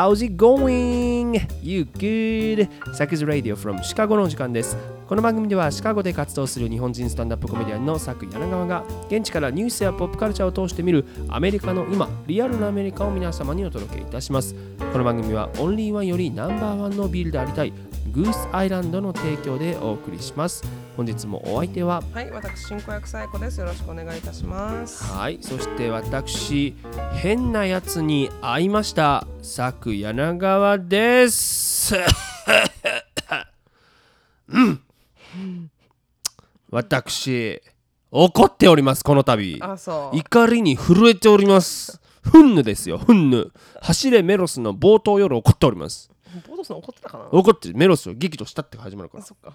How's it going? You good? サクズ Radio from シカゴの時間です。この番組ではシカゴで活動する日本人スタンダップコメディアンのサク柳川が現地からニュースやポップカルチャーを通して見るアメリカの今、リアルなアメリカを皆様にお届けいたします。この番組はオンリーワンよりナンバーワンのビールでありたいグースアイランドの提供でお送りします。本日もお相手ははい、私進行役サイコです。よろしくお願いいたします。はい、そして私、変なやつに会いました。佐久柳川です。うん。私、怒っております、この度。あ、そう。怒りに震えております。フンヌですよ、フンヌ。走れメロスの冒頭夜怒っております。ボードさん怒ってたかな？怒ってメロスを激怒したって始まるからあ、。そっか。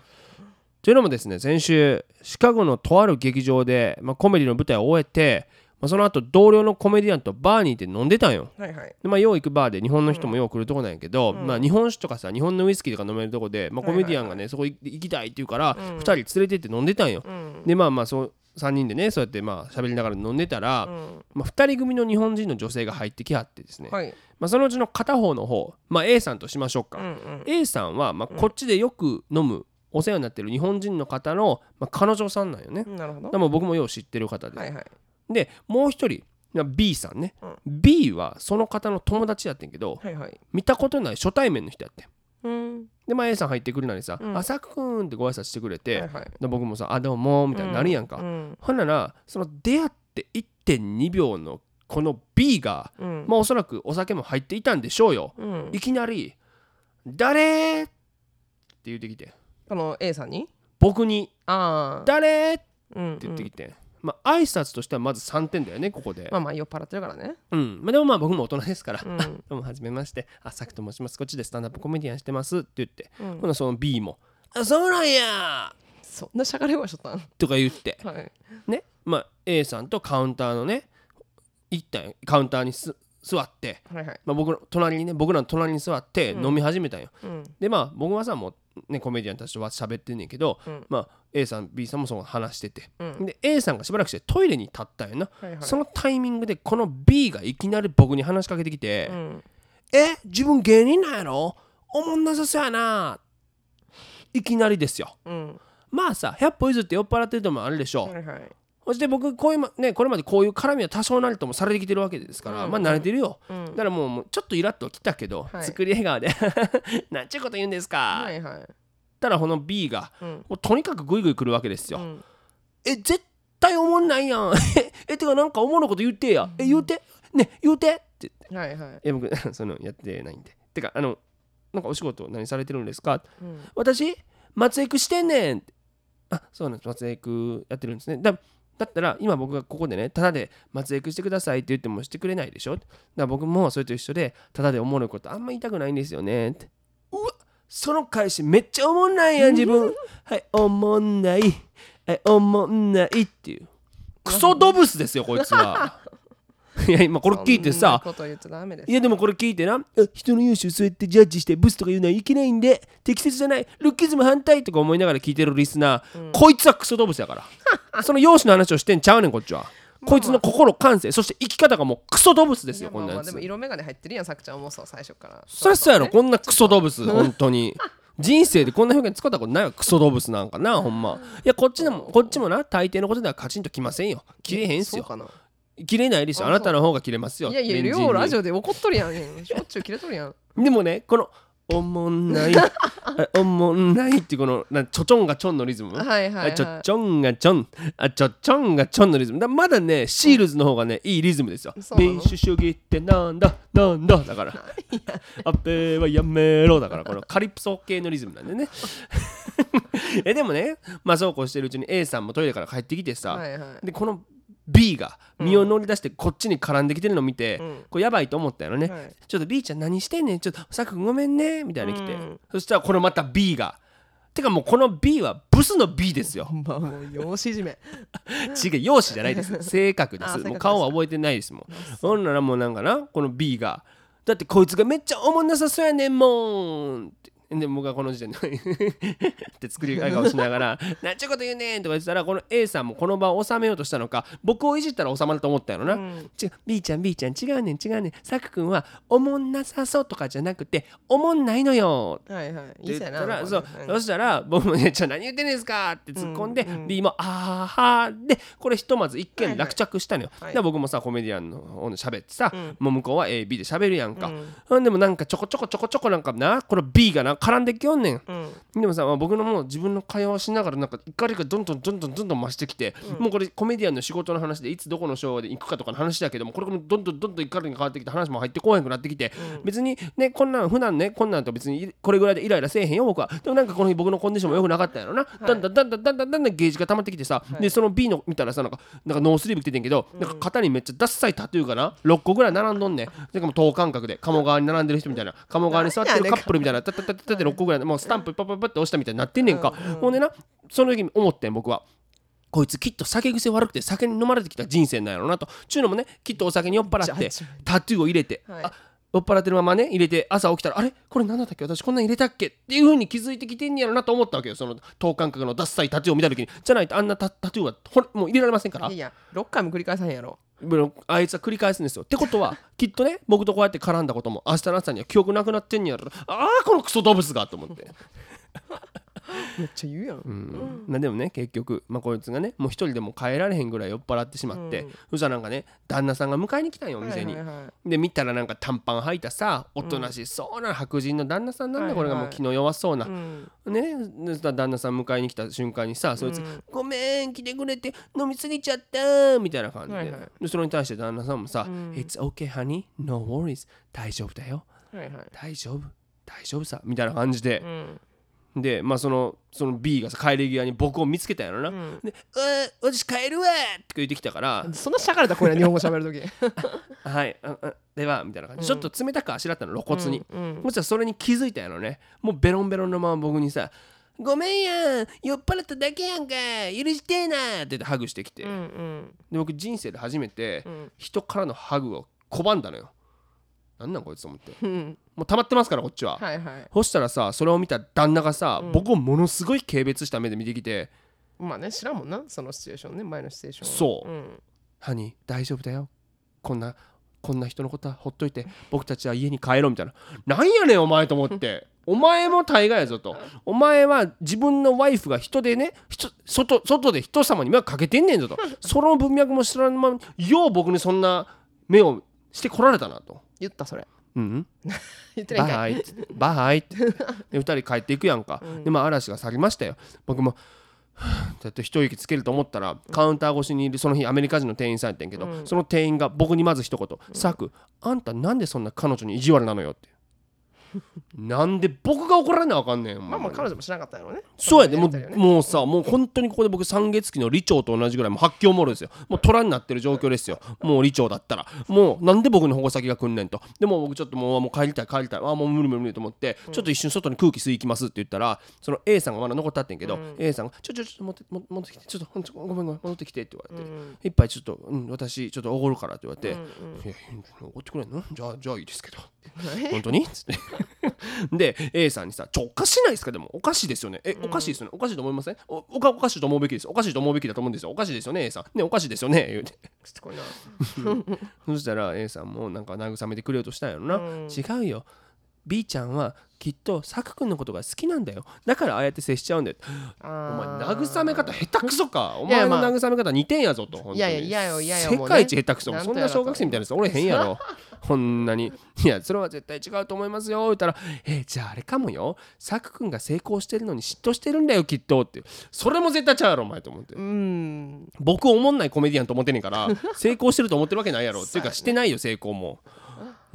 というのもですね先週シカゴのとある劇場で、まあ、コメディの舞台を終えて、まあ、その後同僚のコメディアンとバーに行って飲んでたんよはいはい。でまあよう行くバーで日本の人もよう来るとこなんやけど、うんまあ日本酒とかさ日本のウイスキーとか飲めるとこで、まあ、コメディアンがね、そこ行行きたいって言うから、うん2人連れてって飲んでたんよ、うん。でまあまあそう3人でねそうやってまあ喋りながら飲んでたら、うん。まあ、2人組の日本人の女性が入ってきはってですね、はい。まあ、そのうちの片方の方、まあ、A さんとしましょうか、うんうん。A さんは、まあ、こっちでよく飲むお世話になってる日本人の方の、まあ、彼女さんなんよね。なるほど。でも僕もよう知ってる方で。はいはい。でもう一人まあ B さんね、うん B はその方の友達やってんけどはいはい。見たことない初対面の人やってん。で、まあ、A さん入ってくるなりさ「うんあさくくん」ってご挨拶してくれて、はいはい。で僕もさ「あどうも」みたいになるやんか、うん。ほんならその出会って1.2秒のこの B が、うん。まあ、おそらくお酒も入っていたんでしょうよ、うんい。きなり「誰?」って言ってきてこの A さんに？僕にああ。誰？ってうん。言ってきて、まあ挨拶としてはまず3点だよねここで、まあまあ酔っ払ってるからね。うん。まあ、でもまあ僕も大人ですから、うん。どうもはじめまして。あさくと申します。こっちでスタンダップコメディアンしてますって言って、うん。ほなその B も「あそうなんや!そんなしゃがれ声しとった？ん」とか言って。はい。ね。まあ A さんとカウンターのね一旦カウンターにす座って、はいはい。まあ、僕の隣にね僕らの隣に座ってうん飲み始めたんよ、うん。でまあ僕はさもうねコメディアンたちとは喋ってんねんけど、うんまあ A さん B さんもその話してて、うん。で A さんがしばらくしてトイレに立ったんやな、はいはい。そのタイミングでこの B がいきなり僕に話しかけてきて「うん。え自分芸人なんやろ？おもんなさそうやな」いきなりですようん。まあさ100歩譲って酔っ払ってるともあるでしょ、はいはい。そして僕こういうまねこれまでこういう絡みは多少なりともされてきてるわけですから、うん。まあ慣れてるよ、うん。だ。からもうちょっとイラッときたけど、はい。作り笑顔で「なんちゅうこと言うんですか」はいはい。たらこの B がうん。もうとにかくグイグイ来るわけですよ、うん。え絶対おもんないやん。ええてかなんかおもろいこと言ってや。え言うて？ね言うて？って。はいはい。いや僕 そのやってないんで。てかあのなんかお仕事何されてるんですか？うん。私松江区してんねん。ってあそうなんです。松江区やってるんですね。だだったら今僕がここでねただで松江区してくださいって言ってもしてくれないでしょ？だから僕もそれと一緒でただでおもろいことあんま言いたくないんですよね。ってうわその返しめっちゃおもんないやん自分。はいおもんない。はいおもんないっていう。クソドブスですよこいつは いや今これ聞いてさ。いやでもこれ聞いてな。え人の優秀そうやってジャッジしてブスとか言うのはいけないんで適切じゃない。ルッキズム反対とか思いながら聞いてるリスナー、こいつはクソ動物やから。その容姿の話をしてんちゃうねんこっちは。こいつの心感性。そして生き方がもうクソ動物ですよこんなやつ。でも色眼鏡入ってるやんさくちゃんもそう最初から。そりゃそうやろ。ね。こんなクソ動物 本当に。人生でこんな表現使ったことないわクソ動物なんかなほんま。いやこっちでもこっちもな。大抵のことではカチンときませんよ。切れへんすよ切れないですよ。ああなたの方が切れますよ。いやいや両ラジオで怒っとるやん。しょっちゅう切れとるやん。でもねこのおもんない。あおもんないってこのなちょちょんがちょんのリズム。はいはいはい。あちょちょんがちょん。あちょちょんがちょんのリズム。だまだねシールズの方がねいいリズムですよ。民主主義ってなんだ？なんだ。だから。アッペはやめろだからこのカリプソ系のリズムなんでね。えでもねまあそうこうしてるうちに A さんもトイレから帰ってきてさ、はいはい。でこの B が身を乗り出してこっちに絡んできてるのを見て、うん。これやばいと思ったよね、はい。ちょっと B ちゃん何してんねん？ちょっとさくんごめんね。みたいに来て、うん。そしたらこのまた B が。てかもうこの B はブスの B ですよ。まあもう養子締め。違う容姿じゃないです。性格です。あ性格ですもう顔は覚えてないですもん。ほんならもうなんかなこの B が。だってこいつがめっちゃおもんなさそうやねんもんってで僕はこの時点で って作り顔しながら「なんちゅうこと言うねん」とか言ってたらこの A さんもこの場を収めようとしたのか僕をいじったら収まると思ったやろな、うん。違う B ちゃん B ちゃん違うねん違うねん。さくくんはおもんなさそうとかじゃなくておもんないのよはいはい。いって言ったらそううんそしたら僕もね「じゃあ何言ってんですか?」って突っ込んで、うんうん。B も「あーはー」でこれひとまず一はいはい見落着したのよ、はいだから僕もさコメディアンの方で喋ってさ、うん。もう向こうは AB で喋るやんか、うん。でもなんかちょこちょこちょこちょこなんかなこの B がな絡んできよんねん。うん。でもさ、まあ僕のもう自分の会話をしながらなんか怒りがどんどんどんどんどんどん増してきて、もうこれコメディアンの仕事の話でいつどこのショーで行くかとかの話だけどもこれもどんどんどんどん怒りに変わってきて話も入ってこへん。くなってきて、別にねこんなん普段ねこんなんと別にこれぐらいでイライラせえへんよ僕は。でもなんかこの日僕のコンディションも良くなかったんやろな、だんだんだんだんだんだんだんだんゲージが溜まってきてさ、でその B の見たらさなんかなんかノースリーブ着ててんけど、なんか肩にめっちゃダッサいタトゥーがな6個ぐらい並んどんねんでもう等間隔で鴨川に並んでる人みたいな鴨川に座ってるカップルみたいなタッタッタッタッタッって6個ぐらいでもうスタンプパッパッパッって押したみたいになってんねんか、ほんでなその時に思ってん僕は。こいつきっと酒癖悪くて酒に飲まれてきた人生なんやろうなと。ちゅうのもねきっとお酒に酔っ払ってタトゥーを入れて、はい。あ酔っ払ってるままね入れて朝起きたらあれ？これ何だったっけ？私こんなん入れたっけ？っていう風に気づいてきてんやろなと思ったわけよその等間隔のダッサいタトゥーを見た時に。じゃないとあんなタタトゥーはほんもう入れられませんから。いやいや6回も繰り返さへんやろあいつは繰り返すんですよ。ってことは きっとね僕とこうやって絡んだことも明日の朝には記憶なくなってんやろ。ああこのクソ動物がと思って めっちゃ言うやん。うん。なでもね結局、まあ、こいつがねもう一人でも帰られへんぐらい酔っ払ってしまって、うん。そしたらなんかね旦那さんが迎えに来たんよお店に、はいはい。はいで見たらなんか短パン履いたさおとなしそうな白人の旦那さんなんだ、これがもう気の弱そうな、うん。ねでそしたら旦那さん迎えに来た瞬間にさそいつ、うんごめん来てくれて飲みすぎちゃったみたいな感じで,、はいはい。でそれに対して旦那さんもさ「うん It's okay honey. No worries. 大丈夫だよ。はいはい。大丈夫。大丈夫さ」みたいな感じで。う、んでまあそのその B がさ帰り際に僕を見つけたんやろな、うん。で「うわ私帰るわ!」って言ってきたから。そんなしゃがれた声な日本語喋るとき「はいでは」みたいな感じ。で、ちょっと冷たくあしらったの露骨に、うんそしたらそれに気づいたんやろね。もうベロンベロンのまま僕にさ「ごめんやん酔っ払っただけやんか。許してえな」って言ってハグしてきて、うんうん。で僕人生で初めてうん。人からのハグを拒んだのよなんなんこいつと思って。うん。もう溜まってますからこっちは、はいはい。そしたらさそれを見た旦那がさ、うん。僕をものすごい軽蔑した目で見てきてまあね知らんもんなそのシチュエーションね前のシチュエーションは。そう。うん「ハニー大丈夫だよ。こんなこんな人のことはほっといて。僕たちは家に帰ろう」みたいな「なんやねんお前」と思って「お前も大概やぞ」と「お前は自分のワイフが人でね人外外で人様に迷惑かけてんねんぞ」と。その文脈も知らんままよう僕にそんな目をしてこられたなと。言ったそれ。うん、言ってないんかい。バイ。バイ。ってで2人帰っていくやんか、うん。でまあ嵐が去りましたよ。僕もはぁだって一息つけると思ったらカウンター越しにいるその日アメリカ人の店員さんやったんやけど、うん。その店員が僕にまず一言「サクあんたなんでそんな彼女に意地悪なのよ」ってなんで僕が怒られなあかんねんまあまあ彼女も知らなかったんやろね。そうやでもうもうさもう本当にここで僕三月期の李長と同じぐらいもう発狂モールですよ。もう虎になってる状況ですよ。もう李長だったら。もうなんで僕の矛先が来んねんと。でも僕ちょっともうもう帰りたい帰りたい。あもう無理無理無理と思って、ちょっと一瞬外に空気吸いきますって言ったらその A さんがまだ残ってあってんけど、うん。A さんがちょちょちょっと持っても戻ってきてちょっとごめんごめん戻ってきてって言われて、うん。一杯ちょっと、うん、私ちょっとおごるからって言われて、いやおごってくれんの？じゃあじゃあいいですけど。え本当に？つってで A さんにさ「ちょおかしないですか？でもおかしいですよね。えおかしいですよね。おかしいと思いません？おおかおかしいと思うべきです。おかしいと思うべきだと思うんですよ。おかしいですよね A さん。ねおかしいですよね言うて。しつこいな。そしたら A さんもなんか慰めてくれようとしたんやろな、うん。違うよ B ちゃんはきっとサク君のことが好きなんだよ。だからああやって接しちゃうんだよ。おお前慰め方下手くそか。おいや前のまあ。慰め方似てんやぞといやいや嫌よ嫌よ世界一下手くそ。そんな小学生みたいなやつおれへんやろ。こんなに。いやそれは絶対違うと思いますよ。言ったらえじゃああれかもよ。サク君が成功してるのに嫉妬してるんだよきっとって。それも絶対ちゃうやろお前と思って。うん。僕おもんないコメディアンと思ってんねんから成功してると思ってるわけないやろ。っていうかしてないよ成功も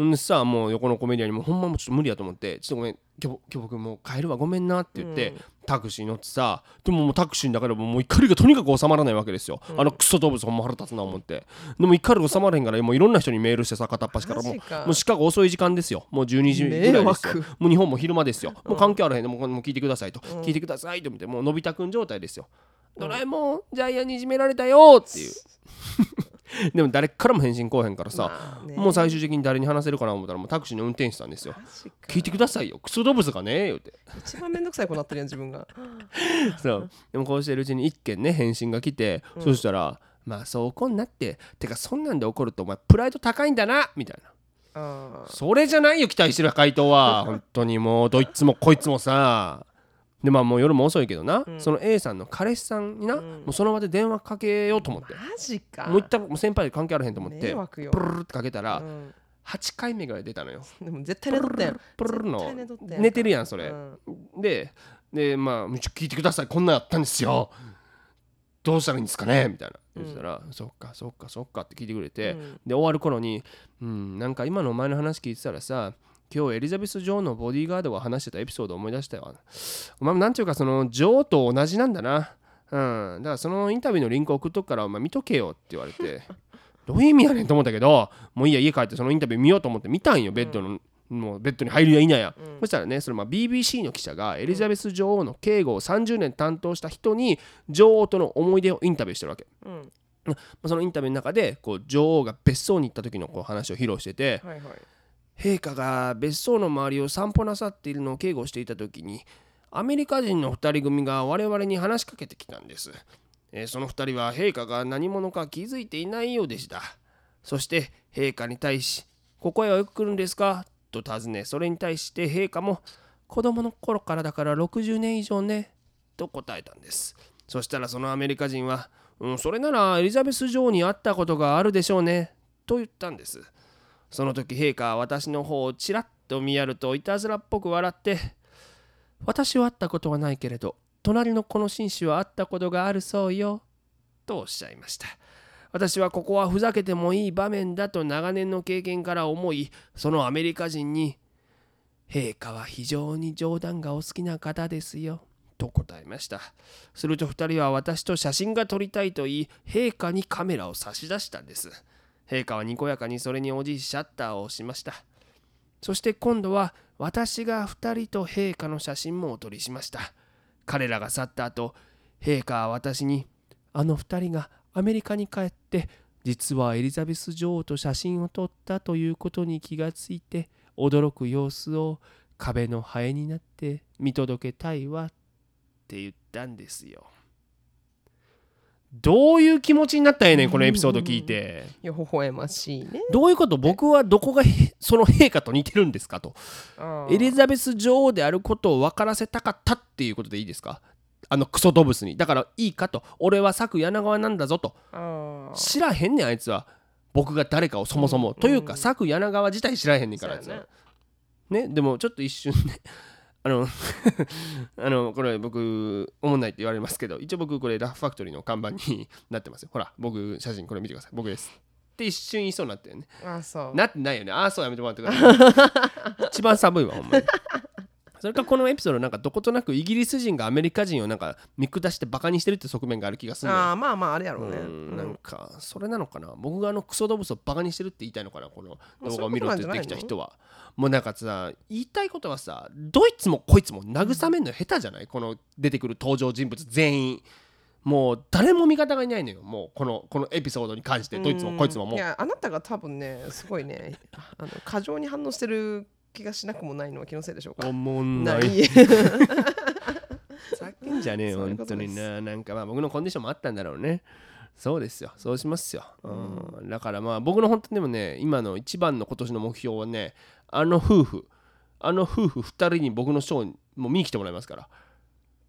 んでさもう横のコメディアンにもほんまもうちょっと無理やと思ってちょっとごめん今日今日僕もう帰るわごめんなって言って、うん。タクシー乗ってさでももうタクシーの中でももう怒りがとにかく収まらないわけですよ、あのクソ動物ほんま腹立つな思って。でも怒り収まらへんからもういろんな人にメールしてさ片っ端からも。うもうシカゴ遅い時間ですよ。もう12時ぐらいですよ。もう日本も昼間ですよ。もう関係あらへん。でもうもう聞いてくださいと、聞いてくださいと思ってもうのび太くん状態ですよ、ドラえもんジャイアンにいじめられたよっていう でも誰からも返信来おへんからさ、まあね。もう最終的に誰に話せるかな思ったらもうタクシーの運転手さんですよ。聞いてくださいよ。クソ動物がね言うて。一番めんどくさい子なってるやん自分が。そう。でもこうしてるうちに一件ね返信が来て、そしたらまあそう怒んなっててかそんなんで怒るとお前プライド高いんだなみたいな。それじゃないよ期待してる回答は。本当にもうどいつもこいつもさでまあもう夜も遅いけどな、その A さんの彼氏さんにな、もうその場で電話かけようと思って。マジか。もう一旦もう先輩で関係あらへんと思って迷惑よ。プルルルってかけたら、うん。8回目ぐらい出たのよ。でも絶対寝とったやんプルルルの寝てるやんそれ、うん。ででまあ「ちょ聞いてくださいこんなんやったんですよ。どうしたらいいんですかね?」みたいな。うん。そしたら「そっかそっかそっか」って聞いてくれて、うん。で終わる頃に「うんなんか今のお前の話聞いてたらさ今日エリザベス女王のボディーガードが話してたエピソードを思い出したよ。お前もなんていうかその女王と同じなんだな。うん。だからそのインタビューのリンク送っとくからお前見とけよって言われて。どういう意味やねんと思ったけどもういいや家帰ってそのインタビュー見ようと思って見たんよベッドの、もうベッドに入るやいなや、そしたらねそれまあ BBC の記者がエリザベス女王の警護を30年担当した人に女王との思い出をインタビューしてるわけ。うん。まあそのインタビューの中でこう女王が別荘に行った時のこう話を披露しててはいはい陛下が別荘の周りを散歩なさっているのを警護していた時にアメリカ人の2人組が我々に話しかけてきたんです、えーその2人は陛下が何者か気づいていないようでした。そして陛下に対し「ここへはよく来るんですか?」と尋ねそれに対して陛下も「子供の頃からだから60年以上ね」と答えたんです。そしたらそのアメリカ人は「うん、それならエリザベス女王に会ったことがあるでしょうね」と言ったんです。その時陛下は私の方をちらっと見やるといたずらっぽく笑って「私は会ったことはないけれど隣のこの紳士は会ったことがあるそうよ」とおっしゃいました。私はここはふざけてもいい場面だと長年の経験から思いそのアメリカ人に「陛下は非常に冗談がお好きな方ですよ」と答えました。すると2人は私と写真が撮りたいと言い陛下にカメラを差し出したんです。陛下はにこやかにそれに応じシャッターを押しました。そして今度は私が2人と陛下の写真もお撮りしました。彼らが去った後陛下は私にあの2人がアメリカに帰って実はエリザベス女王と写真を撮ったということに気がついて驚く様子を壁のハエになって見届けたいわって言ったんですよ。どういう気持ちになったんやねんこのエピソード聞いて。いや微笑ましいね。どういうこと？僕はどこがへその陛下と似てるんですかと。エリザベス女王であることを分からせたかったっていうことでいいですか？あのクソ動物に。だからいいかと。俺は佐久柳川なんだぞと。知らへんねんあいつは。僕が誰かをそもそも、というか佐久柳川自体知らへんねんからあいつねでもちょっと一瞬ねあの あのこれ僕おもんないって言われますけど一応僕これラフファクトリーの看板になってますよ。ほら僕写真これ見てください。僕です。って一瞬言いそうになってるね。あそう。なってないよね。ああそうやめてもらってください。一番寒いわほんまにそれからこのエピソードなんかどことなくイギリス人がアメリカ人をなんか見下してバカにしてるって側面がある気がするあーまあまああれやろうね。うんなんかそれなのかな。僕があのクソ動物をバカにしてるって言いたいのかなこの動画を見ろってできた人は。もうなんかさ言いたいことはさどいつもこいつも慰めんの下手じゃないこの出てくる登場人物全員。もう誰も味方がいないのよ。もうこのこのエピソードに関してどいつもこいつももいうやあなたが多分ねすごいねあの過剰に反応してる気がしなくもないのは気のせいでしょうか。おもんなない。いさっきんじゃねえよ 本当にな。なんかまあ僕のコンディションもあったんだろうね。そうですよ。そうしますよ、うん、だからまあ僕の本当にでもね今の一番の今年の目標はねあの夫婦あの夫婦2人に僕のショーにもう見に来てもらいますから。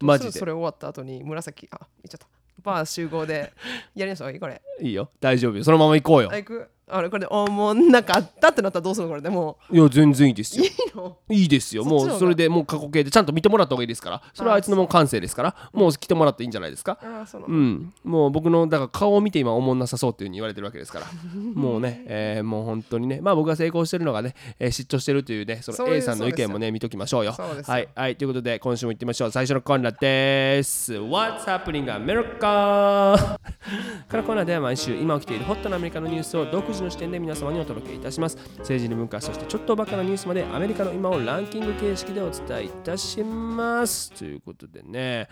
マジで。それ終わった後に紫あ言っちゃった。バー集合で。やりましょう。これ。いいよ。大丈夫よ。そのまま行こうよ。あ行くあれこれでおもんなかったってなったらどうするのこれでもいや全然いいですよ。ういいの？いいですよ。もうそれでもう過去形でちゃんと見てもらった方がいいですから。それはあいつのもう感性ですから。もう来てもらっていいんじゃないですか。うん、もう僕のだから顔を見て今おもんなさそうっていうふうに言われてるわけですから。もうね、えーもう本当にね。まあ僕が成功してるのがね、えー嫉妬してるというねその A さんの意見もね見ときましょうよ。はい。はい。ということで今週も行ってみましょう。最初のコーナーです。What's happening America このコーナーでは毎週今起きているホットなアメリカのニュースを独自の視点で皆様にお届けいたします。政治に文化そしてちょっとバカなニュースまでアメリカの今をランキング形式でお伝えいたします。ということでね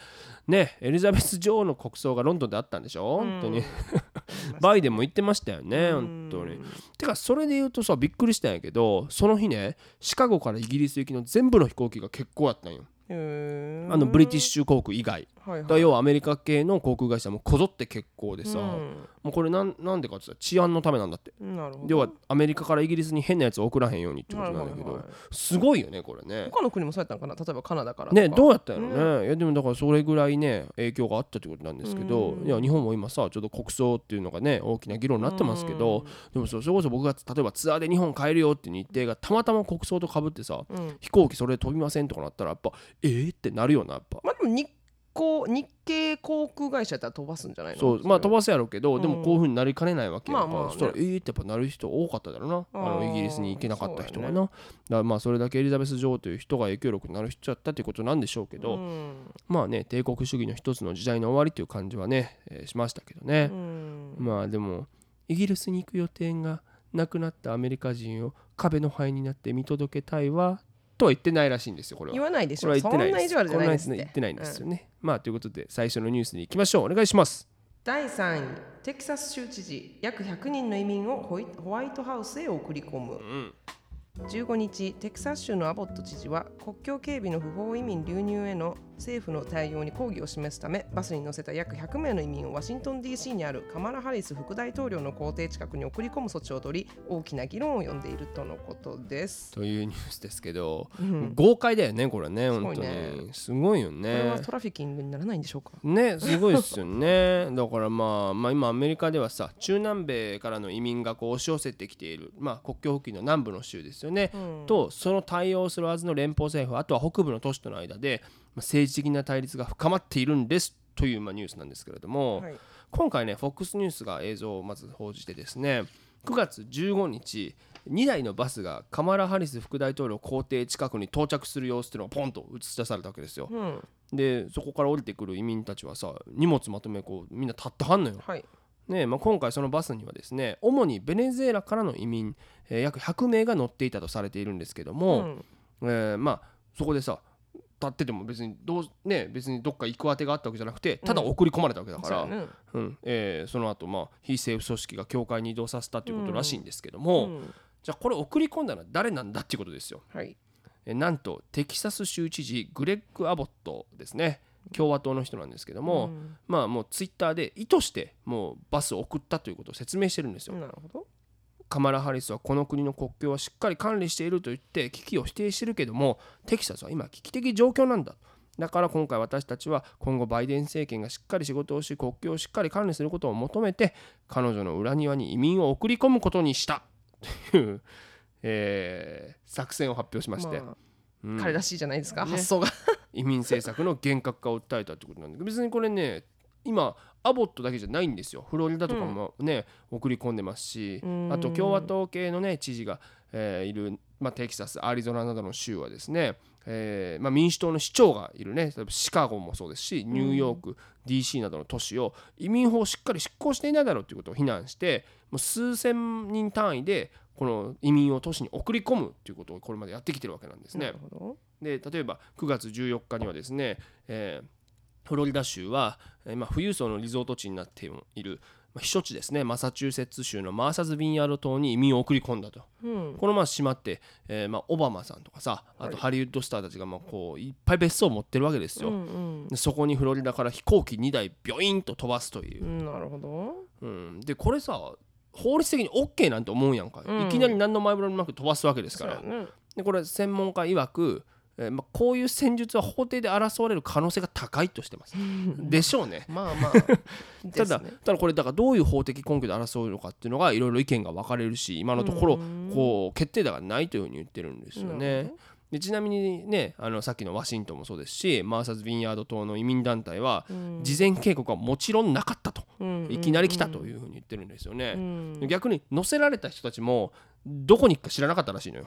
ねエリザベス女王の国葬がロンドンであったんでしょ？本当に。バイデンも言ってましたよねうん。本当に。てかそれで言うとさびっくりしたんやけどその日ねシカゴからイギリス行きの全部の飛行機が欠航やったんよ。あのブリティッシュ航空以外。はいはい。要はアメリカ系の航空会社もこぞって欠航でさ、うもうこれなんなんでかって言ったら治安のためなんだって。んなるほど。要はアメリカからイギリスに変なやつを送らへんようにってことなんだけど、はいはいはいすごいよねこれね。他の国もそうやったのかな？例えばカナダからねどうやったんやろね、いやでもだからそれぐらいね影響があったってことなんですけど、うん。いや日本も今さちょっと国葬っていうのがね大きな議論になってますけど、でもそれこそ僕が例えばツアーで日本帰るよっていう日程がたまたま国葬とかぶってさ飛行機それ飛びませんとかなったらやっぱえー、ってなるよなやっぱ。まあでも日航日系航空会社やったら飛ばすんじゃないの？そうまあ飛ばすやろうけど、でうん。もこういうふうになりかねないわけやんか、まあまあね。そしたらえーってやっぱなる人多かっただろうな。あのイギリスに行けなかった人がな、そうやだまあそれだけエリザベス女王という人が影響力になる人だったっていうことなんでしょうけど、うん。まあね帝国主義の一つの時代の終わりという感じはね、えーしましたけどね。う、ん。まあでもイギリスに行く予定がなくなったアメリカ人を壁の灰になって見届けたいわとは言ってないらしいんですよこれは。言。わないでしこれは言ってないです。んな意地悪じゃないですね言ってないんですよね。まあということで最初のニュースに行きましょう。お願いします。第3位テキサス州知事約100人の移民をホワイトハウスへ送り込む、15日テキサス州のアボット知事は国境警備の不法移民流入への政府の対応に抗議を示すためバスに乗せた約100名の移民をワシントン DC にあるカマラ・ハリス副大統領の公邸近くに送り込む措置を取り大きな議論を呼んでいるとのことです。というニュースですけど、うん。豪快だよねこれねすごい本当ねに。すごいよこれはね。トラフィキングにならない。んでしょうかねすごいですよね。だからまあ、まあ、今アメリカではさ中南米からの移民がこう押し寄せてきている、まあ、国境付近の南部の州ですよね、うん。とその対応するはずの連邦政府あとは北部の都市との間で、まあ、政治的な対立が深まっているんですという、まあ、ニュースなんですけれども、はい今回ね FOX ニュースが映像をまず報じてですね9月15日2台のバスがカマラ・ハリス副大統領公邸近くに到着する様子っていうのがポンと映し出されたわけですよ。うんでそこから降りてくる移民たちはさ荷物まとめこうみんな立ってはんのよ。はいねまあ、今回そのバスにはですね主にベネズエラからの移民、えー約100名が乗っていたとされているんですけども、うんえーまあそこでさ立ってても別にどうね別にどっか行くあてがあったわけじゃなくてただ送り込まれたわけだから、そうやね。うん。えーその後まあ非政府組織が教会に移動させたということらしいんですけども、うん。じゃあこれ送り込んだのは誰なんだっていうことですよ。はい。えーなんとテキサス州知事グレッグ・アボットですね。共和党の人なんですけども、うん。まあもうツイッターで意図してもうバスを送ったということを説明してるんですよ。なるほどカマラ・ハリスはこの国の国境はしっかり管理していると言って危機を否定してるけどもテキサスは今危機的状況なんだ。だから今回私たちは今後バイデン政権がしっかり仕事をし国境をしっかり管理することを求めて彼女の裏庭に移民を送り込むことにした。という、えー作戦を発表しまして、まあうん。彼らしいじゃないですか、ね。発想が。移民政策の厳格化を訴えたってことなんだけど別にこれね今アボットだけじゃないんですよ。フロリダとかもね、送り込んでますしうん。あと共和党系のね知事が、えーいる、まあ、テキサスアリゾナなどの州はですね、えーまあ、民主党の市長がいるね。例えばシカゴもそうですしニューヨーク、DC などの都市を移民法をしっかり執行していないだろうということを非難してもう数千人単位でこの移民を都市に送り込むということをこれまでやってきてるわけなんですね。で例えば9月14日にはですね、えーフロリダ州は、えーまあ、富裕層のリゾート地になっている、まあ、避暑地ですね。マサチューセッツ州のマーサズ・ビンヤード島に移民を送り込んだと。うん。このまま閉まって、えーまあ、オバマさんとかさあとハリウッドスターたちがまあこういっぱい別荘を持ってるわけですよ、うんでそこにフロリダから飛行機2台ビョインと飛ばすという。う、んなるほど。うん。でこれさ法律的に OK なんて思うやんか、うん。いきなり何の前触れもなく飛ばすわけですから。ね。でこれ専門家曰く、えーまあ、こういう戦術は法廷で争われる可能性が高いとしてます。でしょうね。まあまあ。ただね。ただこれだからどういう法的根拠で争うのかっていうのがいろいろ意見が分かれるし今のところうん。こう決定打がないというふうに言ってるんですよね。ほ。でちなみにねあのさっきのワシントンもそうですしマーサズ・ビンヤード島の移民団体はうん。事前警告はもちろんなかったと。うんいきなり来たというふうに言ってるんですようね。ん。逆に乗せられた人たちもどこに行くか知らなかったらしいのよ。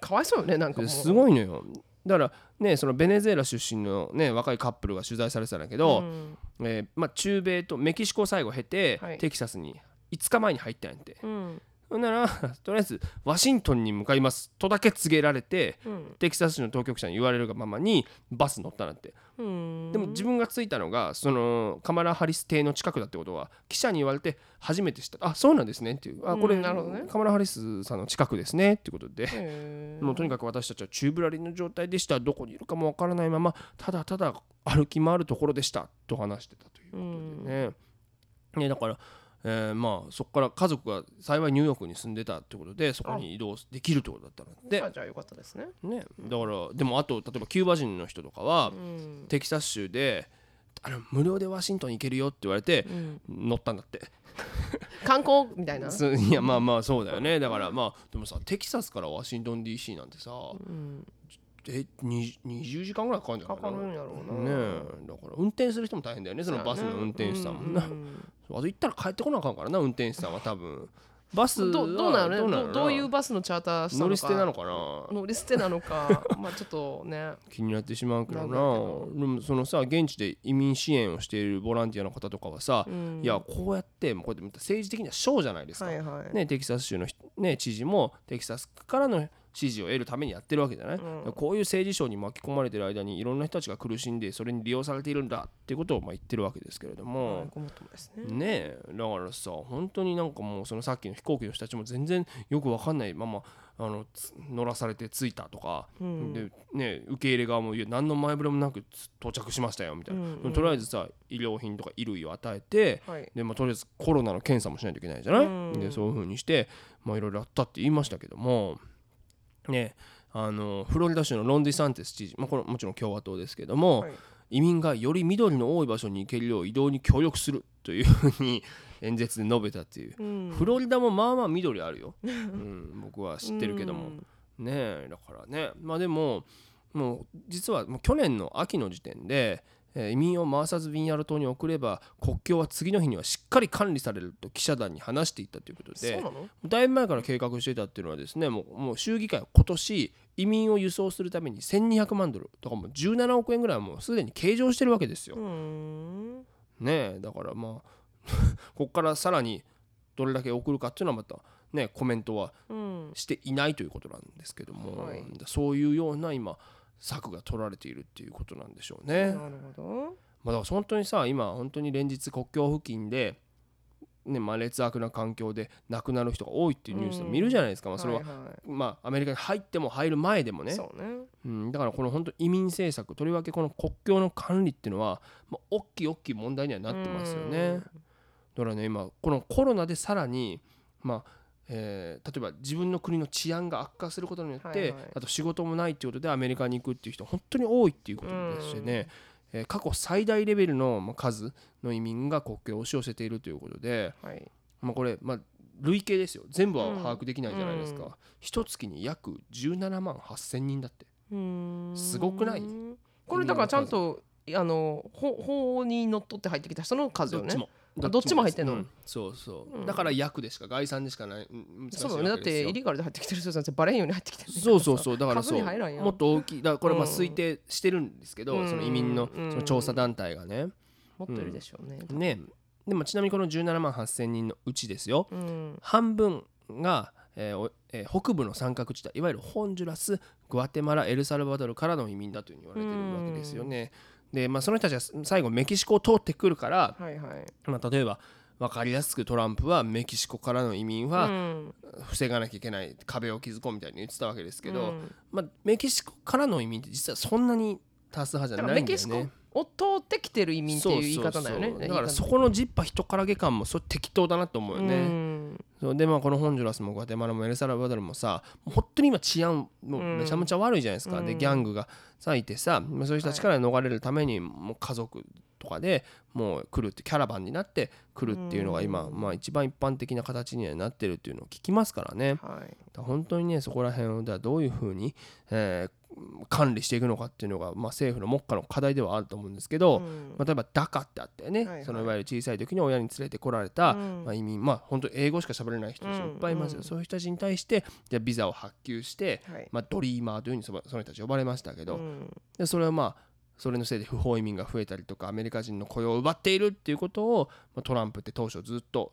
かわいそうよねなんかすごいのよだからねそのベネズエラ出身のね若いカップルが取材されてたんだけど、うん。えーまあ、中米とメキシコを最後経て、はい。テキサスに5日前に入ったんやって。うんほんなら とりあえずワシントンに向かいます。とだけ告げられてうん。テキサス州の当局者に言われるがままにバス乗ったなんて。うん。でも自分が着いたのがそのカマラ・ハリス邸の近くだってことは記者に言われて初めて知った。あそうなんですね。っていう。あこれ、うんなるほどね。カマラ・ハリスさんの近くですね。っていうことで。もうとにかく私たちは宙ぶらりんの状態でした。どこにいるかもわからないままただただ歩き回るところでした。と話してたということでね,、ねだから、えーまあそこから家族が幸いニューヨークに住んでたってことでそこに移動できるってことだったので。あじゃあよかったですね。ね。だからでもあと例えばキューバ人の人とかはうん。テキサス州であの無料でワシントン行けるよって言われてうん。乗ったんだって。観光みたいな？すいやまあまあそうだよね。だからまあでもさテキサスからワシントン DC なんてさうんえに20時間ぐらいかかるんじゃないかなかかるんやろうな。ねえ。だから運転する人も大変だよね。そのバスの運転手さんもな、あと行ったら帰ってこなあかんからな運転手さんは多分。バスはどどうなのねどういうバスのチャーターしたのか？乗り捨てなのかな？乗り捨てなのか。まあちょっとね。気になってしまうけどな。でもそのさ現地で移民支援をしているボランティアの方とかはさ、うん。いやこうやってこうやって政治的にはショーじゃないですか、はいはい。ね、テキサス州の人、ね、知事もテキサスからの支持を得るためにやってるわけじゃない、うん。こういう政治ショーに巻き込まれてる間にいろんな人たちが苦しんでそれに利用されているんだっていうことをまあ言ってるわけですけれども、ね。だからさ本当になんかもうそのさっきの飛行機の人たちも全然よくわかんないままあのつ乗らされて着いたとか、うん。でね受け入れ側もいや何の前触れもなくつ到着しましたよみたいな、うんうんとりあえずさ医療品とか衣類を与えてはい。で、まあ、とりあえずコロナの検査もしないといけないじゃない、うん。でそういう風にしてまあいろいろあったって言いましたけどもねあのフロリダ州のロンディ・サンテス知事、まあ、これもちろん共和党ですけども、はい。移民がより緑の多い場所に行けるよう移動に協力するというふうに 演説で述べたっていう、うん。フロリダもまあまあ緑あるよ、うん、僕は知ってるけども、うん。ねえだからね。まあでももう実はもう去年の秋の時点で、えー移民をマーサズ・ビンヤル島に送れば国境は次の日にはしっかり管理されると記者団に話していったということでそうなの？だいぶ前から計画していたっていうのはですねもうもう州議会は今年移民を輸送するために1200万ドルとかもう17億円ぐらいはもうすでに計上してるわけですよ。ねえだからまあ ここからさらにどれだけ送るかっていうのはまたねコメントはうん。していないということなんですけども、はい。そういうような今策が取られているっていうことなんでしょうね。なるほど。まあ、だから本当にさ今本当に連日国境付近で、ねまあ、劣悪な環境で亡くなる人が多いっていうニュースを見るじゃないですか、まあ、それは、いはまあ、アメリカに入っても入る前でもね、そうね。うん、だからこの本当移民政策とりわけこの国境の管理っていうのは、まあ、大きい大きい問題にはなってますよね。だからね今このコロナでさらにまあえー例えば自分の国の治安が悪化することによって、はいはい。あと仕事もないっていうことでアメリカに行くっていう人本当に多いっていうことですしね、えー過去最大レベルのまあ数の移民が国境を押し寄せているということで、はい。まあ、これ、まあ、累計ですよ。全部は把握できないじゃないですか、うん。一月に約17万8000人だって。すごくない？これだからちゃんとあの法法にのっとって入ってきた人の数よね。どっちも。あどっちも入ってんの？うん。そうそう、うん。だから役でしか概算でしかない。そうだねだってイリガルで入ってきてる人たちバレんように入ってきてるそうそうそう。だから数そう。もっと大きい。だからこれまあうん。推定してるんですけど、うん。その移民のうん。その調査団体がね、もっといるでしょうね。ね。でもちなみにこの17万8000人のうちですよ。うん。半分が、えーおえー北部の三角地帯いわゆるホンジュラスグアテマラエルサルバドルからの移民だというふうに言われてるわけですよね。でまあその人たちは最後メキシコを通ってくるから、はいはい。まあ、例えば分かりやすくトランプはメキシコからの移民はうん。防がなきゃいけない壁を築こうみたいに言ってたわけですけど、うん。まあ、メキシコからの移民って実はそんなに多数派じだゃないんだよね。を通ってきてる移民っていう言い方だよね。だからそここのジッパ人からげ感もそれ適当だなと思うよね。そう。でまあこのホンジュラスもグアテマラもエルサルバドルもさもう本当に今治安もうめちゃめちゃ悪いじゃないですか、でうん。ギャングがさいてさ、まあ、そういう人たちから逃れるためにもう家族とかでもう来るってキャラバンになって来るっていうのが今、うん。まあ、一番一般的な形にはなってるっていうのを聞きますからね。はい本当にねそこら辺をどういうふうに、えー管理していくのかっていうのが、まあ、政府の目下の課題ではあると思うんですけど、うん。まあ、例えば DACA ってあってね、はいはい。そのいわゆる小さい時に親に連れてこられた、うん。まあ、移民まあ本当英語しか喋れない人たちもいっぱいいますよ、うん。そういう人たちに対してじゃあビザを発給して、はい。まあ、ドリーマーというふうにそのその人たち呼ばれましたけど、うん。でそれはまあそれのせいで不法移民が増えたりとかアメリカ人の雇用を奪っているっていうことを、まあ、トランプって当初ずっと、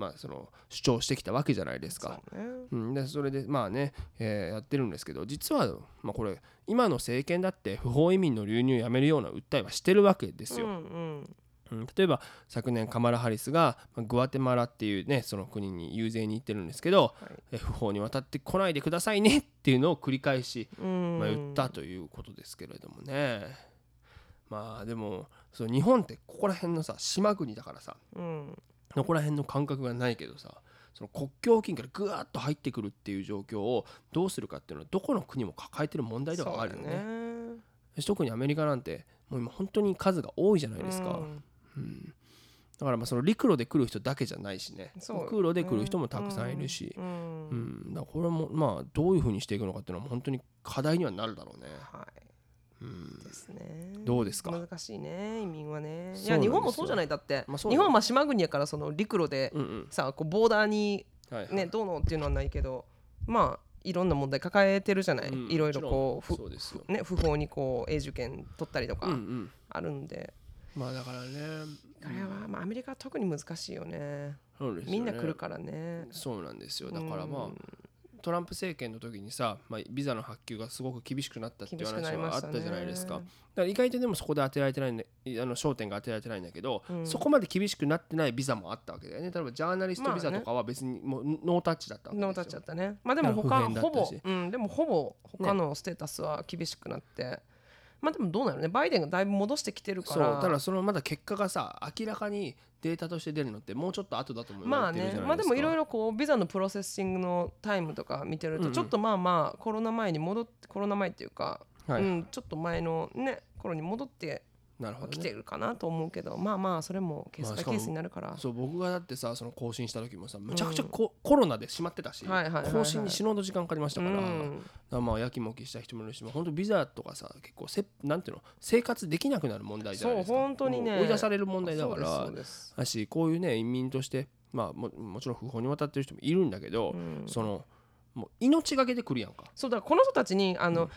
まあ、その主張してきたわけじゃないですか。そうね。うん、でそれでまあね、えーやってるんですけど実は、まあ、これ今の政権だって不法移民の流入をやめるような訴えはしてるわけですよ。うんうん。うん、例えば昨年カマラ・ハリスが、まあグアテマラっていうねその国に遊説に行ってるんですけど、はい。え不法に渡ってこないでくださいねっていうのを繰り返し、うん。まあ、言ったということですけれどもね。まあでもそう日本ってここら辺のさ島国だからさうんここら辺の感覚がないけどさその国境付近からぐわっと入ってくるっていう状況をどうするかっていうのはどこの国も抱えてる問題ではあるよね。ね。特にアメリカなんてもう今本当に数が多いじゃないですか。うん。うん。だからまあその陸路で来る人だけじゃないしね。そう。空路で来る人もたくさんいるし、うん。うん。だからこれもまあどういうふうにしていくのかっていうのは本当に課題にはなるだろうね。はい。うんですね。どうですか？難しいね移民はね。いや日本もそうじゃないだって、まあ日本はまあ島国やからその陸路でうんうん。さこうボーダーにはいはい。ねどうのっていうのはないけどまあいろんな問題抱えてるじゃない、うんいろいろこうそうですよ。ね、不法にこう永住権取ったりとかうんうん。あるんで、まあだからねこれは、まあ、アメリカは特に難しいよね。ね。みんな来るからね。そうなんですよ。だからまあうんトランプ政権の時にさ、まあ、ビザの発給がすごく厳しくなったっていう話はあったじゃないですか。だから意外とでもそこで当てられてないんであの焦点が当てられてないんだけど、うん。そこまで厳しくなってないビザもあったわけだよね。例えばジャーナリストビザとかは別にもうノータッチだったわけですよ。ノータッチだったね。まあでも他ほぼし、うん、でもほぼ他のステータスは厳しくなって、まあでもどうなるね。バイデンがだいぶ戻してきてるかそうらただそのまだ結果がさ明らかにデータとして出るのってもうちょっと後だと思うまあね。まあでもいろいろろこうビザの processing のタイムとか見てるとちょっとまあまあコロナ前に戻ってコロナ前っていうか、はい。うん、ちょっと前のね頃に戻ってなるほど、ね、きてるかなと思うけどまあまあそれもケースバイケースになるから、そう僕がだってさその更新した時もさむちゃくちゃコ,、コロナで閉まってたし、はいはいはいはい更新に死ぬほど時間かかりましたから,、うん。まあやきもきした人もいるし本当ビザとかさ結構せなんていうの生活できなくなる問題じゃないですか。そう本当にね。追い出される問題だからだしこういうね移民としてまあももちろん不法に渡ってる人もいるんだけど、うん。そのもう命がけで来るやんか。そうだからこの人たちにあの、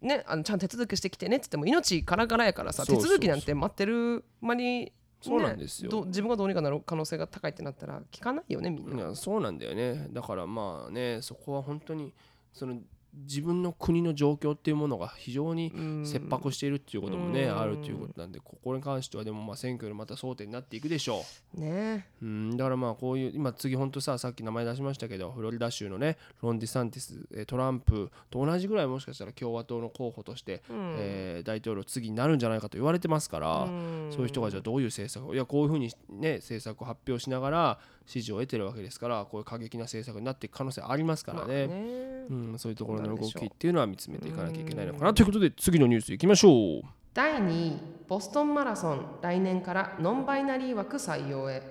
ね、あのちゃんと手続きしてきてねって言っても命からがらやからさ手続きなんて待ってる間に、ね、そうなんですよ。ど自分がどうにかなる可能性が高いってなったら聞かないよねみんな。そうなんだよね。だからまあねそこは本当にその自分の国の状況っていうものが非常にうん。切迫しているっていうこともね、うん。あるということなんでここに関してはでもまあ選挙でまた争点になっていくでしょね。う、うん、だからまあこういう今次本当ささっき名前出しましたけどフロリダ州のねロン・ディサンティスえートランプと同じぐらいもしかしたら共和党の候補として、うん。えー大統領次になるんじゃないかと言われてますから、うん。そういう人がじゃあどういう政策をいやこういうふうにね政策を発表しながら支持を得てるわけですからこういう過激な政策になっていく可能性ありますからまあね,、ねうん、そういうところの動きっていうのは見つめていかなきゃいけないのかな。ということで次のニュースいきましょう。第2位ボストンマラソン来年からノンバイナリー枠採用へ。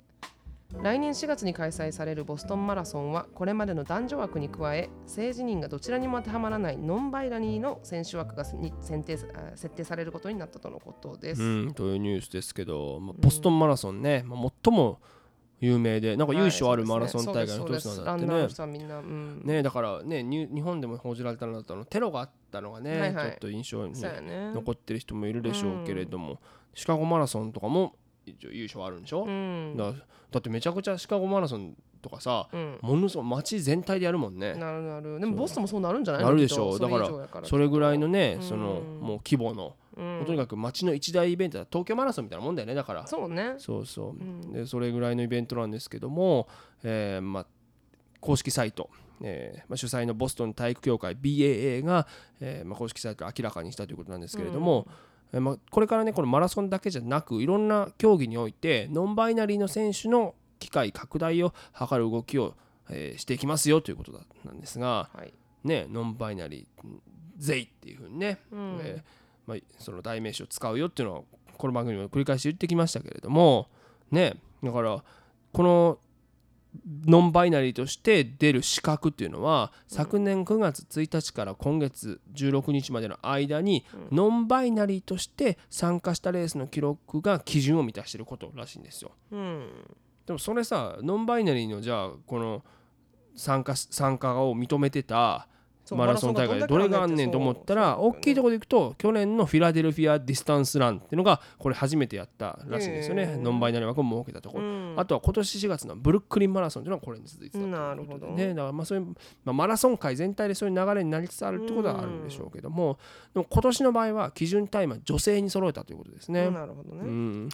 来年4月に開催されるボストンマラソンはこれまでの男女枠に加え性自認がどちらにも当てはまらないノンバイナリーの選手枠がに選定あ設定されることになったとのことです。うん、というニュースですけど、まあ、ボストンマラソンね、まあ、最も有名でなんか由緒あるマラソン大会の一つなんだってね。ねだからねに日本でも報じられたのだのテロがあったのがね、ちょっと印象に。残ってる人もいるでしょうけれども、シカゴマラソンとかも一応優勝あるんでしょ、うん、だだってめちゃくちゃシカゴマラソンとかさ、うん、ものすごい街全体でやるもんね。なるなる。でもボストンもそうなるんじゃない？なるでしょう。だからそれぐらいのね、うん。そのもう規模の、うん。とにかく街の一大イベントだ。東京マラソンみたいなもんだよねだから。そうね。そうそう、ん。でそれぐらいのイベントなんですけども、えーまあ、公式サイト、えーまあ、主催のボストン体育協会 BAA が、えーまあ、公式サイトを明らかにしたということなんですけれども、えーまあ、これからねこのマラソンだけじゃなくいろんな競技においてノンバイナリーの選手の機会拡大を図る動きを、えーしていきますよということだなんですが、はい。ね、ノンバイナリーゼイっていうふうにね、うんえーまあ、その代名詞を使うよっていうのをこの番組も繰り返し言ってきましたけれどもねだからこのノンバイナリーとして出る資格っていうのは、昨年9月1日から今月16日までの間に、ノンバイナリーとして参加したレースの記録が基準を満たしていることらしいんですよ。うん。でもそれさノンバイナリーのじゃあこの参加参加を認めてたマラソン大会でどれがあんねんと思ったら大きいところでいくと去年のフィラデルフィアディスタンスランっていうのがこれ初めてやったらしいんですよね。ノンバイナリー枠を設けたところうん。あとは今年4月のブルックリンマラソンっていうのはこれに続いてたなるほど。ね、だからまあそういう、まあ、マラソン界全体でそういう流れになりつつあるってことはあるんでしょうけども、でも今年の場合は基準タイムは女性に揃えたということですね。なるほどね、うん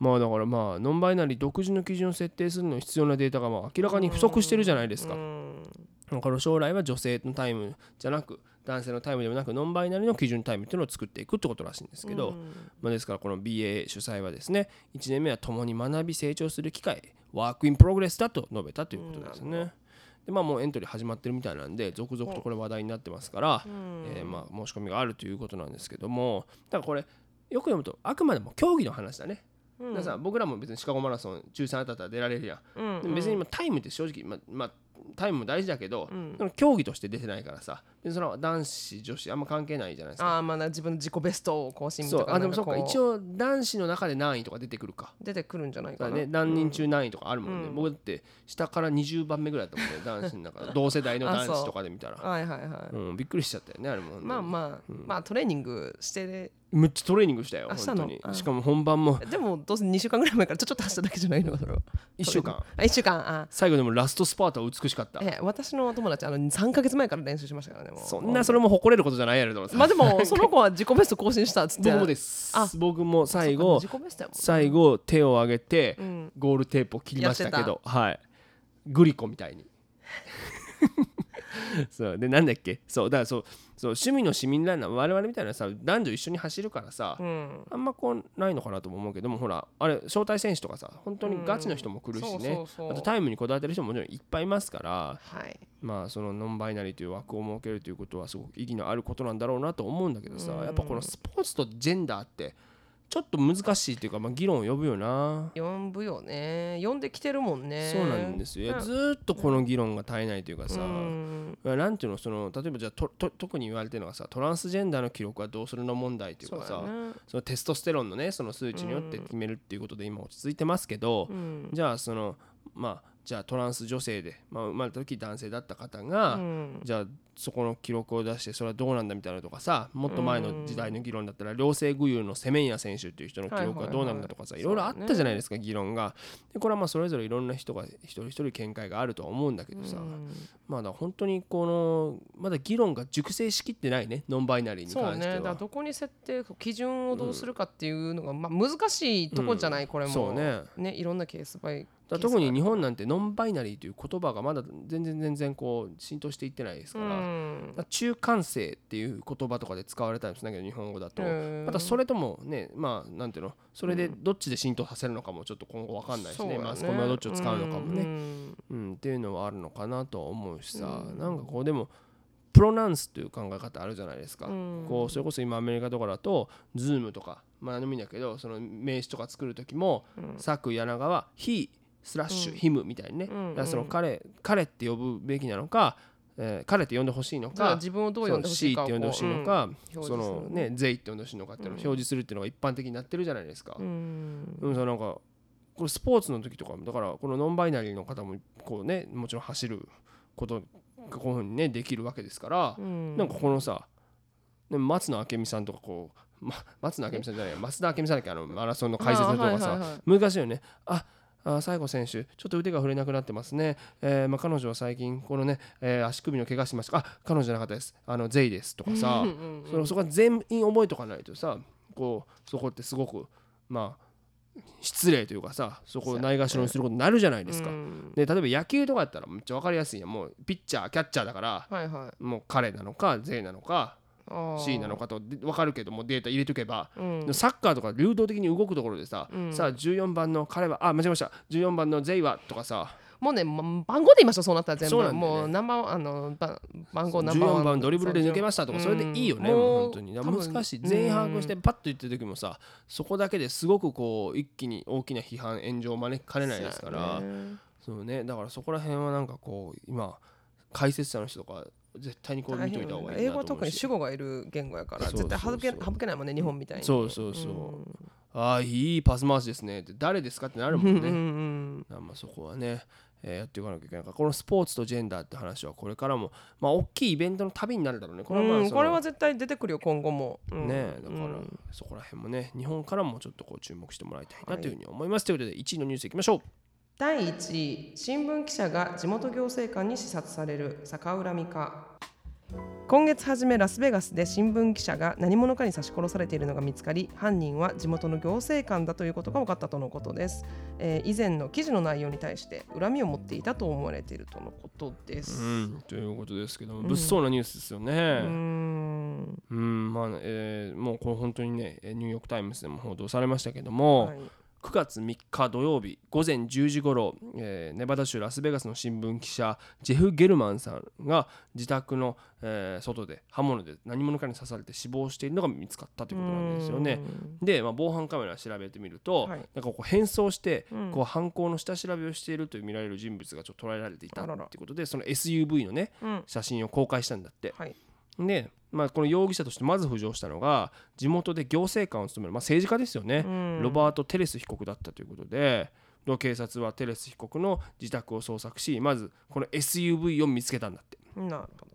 まあだからまあノンバイナリー独自の基準を設定するのに必要なデータがまあ明らかに不足してるじゃないですかう。んだから将来は女性のタイムじゃなく男性のタイムでもなくノンバイナリーの基準タイムっていうのを作っていくってことらしいんですけど、まあ、ですからこの BA 主催はですね1年目は共に学び成長する機会 work in progress だと述べたということですね。でまあもうエントリー始まってるみたいなんで続々とこれ話題になってますから、えーまあ申し込みがあるということなんですけどもだからこれよく読むとあくまでも競技の話だね。だからさ僕らも別にシカゴマラソン抽選当たったら出られるやん。うんでも別に今タイムって正直、ままあ、タイムも大事だけど、ん。その競技として出てないからさ。その男子女子あんま関係ないじゃないですか。ああまあな自分の自己ベストを更新そう。とかあでもそうか一応男子の中で何位とか出てくるか。出てくるんじゃないかね、何人中何位とかあるもんね、うん。僕だって下から20番目ぐらいだったもんね 男子の中同世代の男子とかで見たら、はいはいはい、うん、びっくりしちゃったよねあれも。まあまあ、まあトレーニングしてめっちゃトレーニングしたよあしたの？本当にあしかも本番も。でもどうせ2週間ぐらい前からちょちょっと走っただけじゃないのそれは。1週間？あ1週間。あ。最後でもラストスパートは美しかった。え私のお友達あの3か月前から練習しましたからねもう。そんなそれも誇れることじゃないやろと思ってまあでもその子は自己ベスト更新したっつって。僕もです。あ。僕も最後か自己ベストやもんね。最後手を上げてうん。ゴールテープを切りましたけやどはい。グリコみたいに。そう。でなんだっけ？そうだからそうそう趣味の市民ランナー我々みたいなさ男女一緒に走るからさ、うん。あんまこうないのかなとも思うけどもほらあれ招待選手とかさ本当にガチの人も来るしうんねあとタイムにこだわってる人ももちろんいっぱいいますからはい。まあそのノンバイナリーという枠を設けるということはすごく意義のあることなんだろうなと思うんだけどさやっぱこのスポーツとジェンダーってちょっと難しいというか、まあ、議論を呼ぶよな。呼ぶよね。呼んできてるもんね。そうなんですよ。うん。ずーっとこの議論が絶えないというかさ、うん。なんていうのその例えばじゃあとと特に言われてるのがさトランスジェンダーの記録はどうするの問題というかさだね。そのテストステロンのねその数値によって決めるっていうことで今落ち着いてますけど、うん。じゃあそのまあじゃあトランス女性で、まあ、生まれた時男性だった方が、うん。じゃあそこの記録を出してそれはどうなんだみたいなのとかさもっと前の時代の議論だったら両性具有のセメンヤ選手っていう人の記録はどうなんだとかさはいはいはいい。ろいろあったじゃないですか議論が。でこれはまあそれぞれいろんな人が一人一人見解があるとは思うんだけどさうん。まあだ本当にこのまだ議論が熟成しきってないねノンバイナリーに関しては。ね。だどこに設定基準をどうするかっていうのが、まあ、難しいとこじゃない、これも。そうねいろんなケースバイだ特に日本なんてノンバイナリーという言葉がまだ全然全然こう浸透していってないですうから,、ん中間性っていう言葉とかで使われたりするんだけど日本語だと、うん。またそれともねまあなんていうの？それでどっちで浸透させるのかもちょっと今後わかんないしね。マスコミはどっちを使うのかもね、うん。うん。っていうのはあるのかなとは思うしさ、うん。なんかこうでもプロナンスという考え方あるじゃないですか、うん。こうそれこそ今アメリカとかだと Zoom とかまあ何でもいいんだけどその名詞とか作る時もうん。作柳川は He スラッシュうん。Him みたいにね、その彼彼って呼ぶべきなのか、えー彼って呼んでほしいのか自分をどう呼んでほしいかをって呼んでほしいのか、そのね They って呼んでほしいのかっていうのを表示するっていうのが一般的になってるじゃないですか。うん。うん、そうなんかこれスポーツの時とかもだからこのノンバイナリーの方もこうねもちろん走ることがこういうふうにねできるわけですから、うん。なんかこのさ、ね、松野明美さんとかこう、ま、松野明美さんじゃない増田明美さんだっけあのマラソンの解説とかさ、難しいよねああ西郷選手、ちょっと腕が振れなくなってますね。えーまあ、彼女は最近、このね、えー足首の怪我しました。あ彼女じゃなかったです。あのゼイですとかさ、そのそこは全員覚えとかないとさ、こうそこってすごく、まあ、失礼というかさ、そこをないがしろにすることになるじゃないですか。うんで例えば野球とかやったらめっちゃ分かりやすいやんもうピッチャーキャッチャーだからはいはいもう彼なのかゼイなのかあー C なのかと。で分かるけどもデータ入れとけば、うん。サッカーとか流動的に動くところでさ、うん。さあ14番の彼はあ間違えました。14番のゼイはとかさ。もうね、ま番号で言いましょうそうなったら全部。そうね。もうナンバーあのば番号ナンバーワン。14番ドリブルで抜けましたとかそれでいいよね、う。んもう本当に。難しい。全員把握してパッと言ってる時もさそこだけですごくこう一気に大きな批判炎上を招きかねないですから。そうやね。そうね。だからそこら辺はなんかこう今解説者の人とか絶対にこう見といた方がいい英なと思うし。語は特に主語がいる言語やから絶対省け省けないもんね日本みたいに。そうそうそう、うん。ああいいパス回しですねって。誰ですかってなるもんね、うんまあそこはね、えーやっていかなきゃいけないから。このスポーツとジェンダーって話はこれからもまあ大きいイベントの旅になるだろうね。これはまあうんこれは絶対出てくるよ今後も、うん。ねだから、うん。そこら辺もね日本からもちょっとこう注目してもらいたいなはいというふうに思います、ということで1位のニュースいきましょう第1位新聞記者が地元行政官に視察される逆恨みか今月初めラスベガスで新聞記者が何者かに刺し殺されているのが見つかり犯人は地元の行政官だということが分かったとのことです、えー以前の記事の内容に対して恨みを持っていたと思われているとのことです。うん、ということですけども、うん。物騒なニュースですよね。ん。うん、まあ、えーもうこれ本当にね、えーニューヨーク・タイムズでも報道されましたけども、はい9月3日土曜日午前10時ごろ、えーネバダ州ラスベガスの新聞記者ジェフ・ゲルマンさんが自宅の、えー外で刃物で何者かに刺されて死亡しているのが見つかったということなんですよね。で、まあ、防犯カメラ調べてみると、はい。なんかこう変装して、うん。こう犯行の下調べをしていると見られる人物がちょっと捉えられていたということでその SUV のねうん。写真を公開したんだって。はい。で、まあ、この容疑者としてまず浮上したのが地元で行政官を務める、まあ、政治家ですよね、うん。ロバート・テレス被告だったということでの警察はテレス被告の自宅を捜索しまずこの SUV を見つけたんだって。なるほど。うん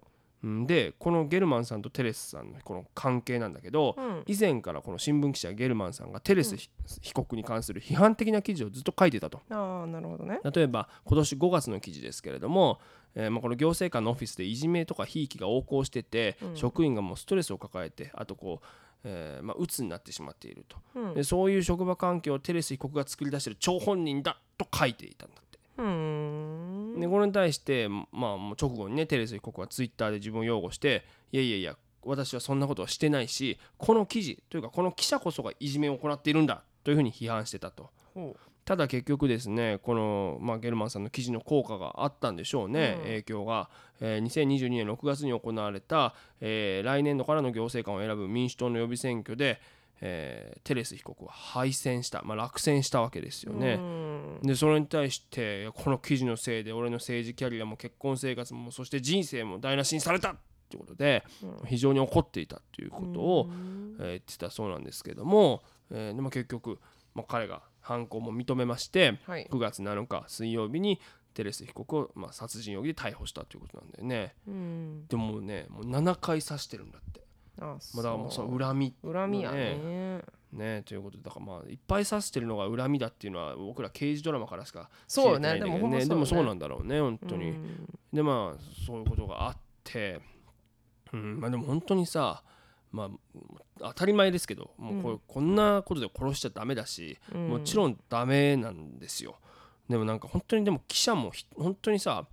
でこのゲルマンさんとテレスさんのこの関係なんだけど、うん。以前からこの新聞記者ゲルマンさんがテレスひ被告に関する批判的な記事をずっと書いてたと。ああなるほどね。例えば今年5月の記事ですけれども、えーまあ、この行政官のオフィスでいじめとかひいきが横行してて、うん。職員がもうストレスを抱えてあとこう、えーまあ、鬱になってしまっていると、うん。でそういう職場環境をテレス被告が作り出している張本人だと書いていたんだって。うーんでこれに対して、まあ、もう直後にねテレス被告はツイッターで自分を擁護していやいやいや私はそんなことはしてないしこの記事というかこの記者こそがいじめを行っているんだというふうに批判してたと。ほただ結局ですねこの、まあ、ゲルマンさんの記事の効果があったんでしょうね、うん。影響が、えー2022年6月に行われた、えー来年度からの行政官を選ぶ民主党の予備選挙で、えーテレス被告は敗戦した、まあ、落選したわけですようね。うん。でそれに対してこの記事のせいで俺の政治キャリアも結婚生活もそして人生も台無しにされたっていうことでうん。非常に怒っていたということを、うん。えー言ってたそうなんですけども、えーでも結局、まあ、彼が犯行も認めましてはい。9月7日水曜日にテレス被告を、まあ、殺人容疑で逮捕したということなんだよね。うん。でもねもう7回刺してるんだって、あまあ、だからもうその恨み恨みやね。ねということでだからまあいっぱい刺してるのが恨みだっていうのは僕ら刑事ドラマからしか知れてないんだけどでもほんまそうよね。でもそうなんだろうね本当に、うん。でまあそういうことがあって、うんまあ、でも本当にさまあ当たり前ですけどもうこ,、うん。こんなことで殺しちゃダメだし、うん。もちろんダメなんですよ。でもなんか本当にでも記者もひ本当にさ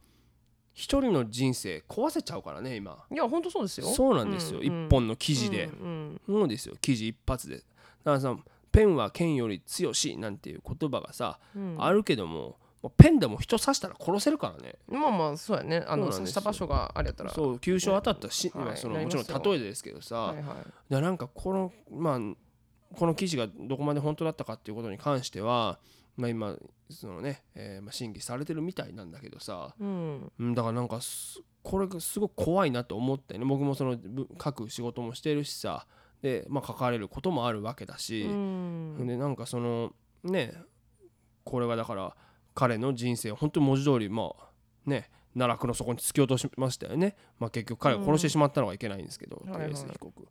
一人の人生壊せちゃうからね今。いや本当そうですよ。そうなんですよ、一本の記事で、うんそうですよ。記事一発で。だからさペンは剣より強しなんていう言葉がさ、うん。あるけどもペンでも人刺したら殺せるからね。まあまあそうやね。あの刺した場所があれやったら。そう急所当たったし、はい。まあそのもちろん例えですけどさ、はいはい。でなんかこのまあこの記事がどこまで本当だったかっていうことに関しては、まあ、今そのね、えーまあ、審議されてるみたいなんだけどさ、うん。うん、だからなんかすこれがすごく怖いなと思ってね。僕もそのぶ書く仕事もしてるしさ。で、まあ、書かれることもあるわけだし、うん。でなんかそのねこれがだから彼の人生を本当に文字通りまあね奈落の底に突き落としましたよね、まあ、結局彼を殺してしまったのはいけないんですけど、うん。テレス被告。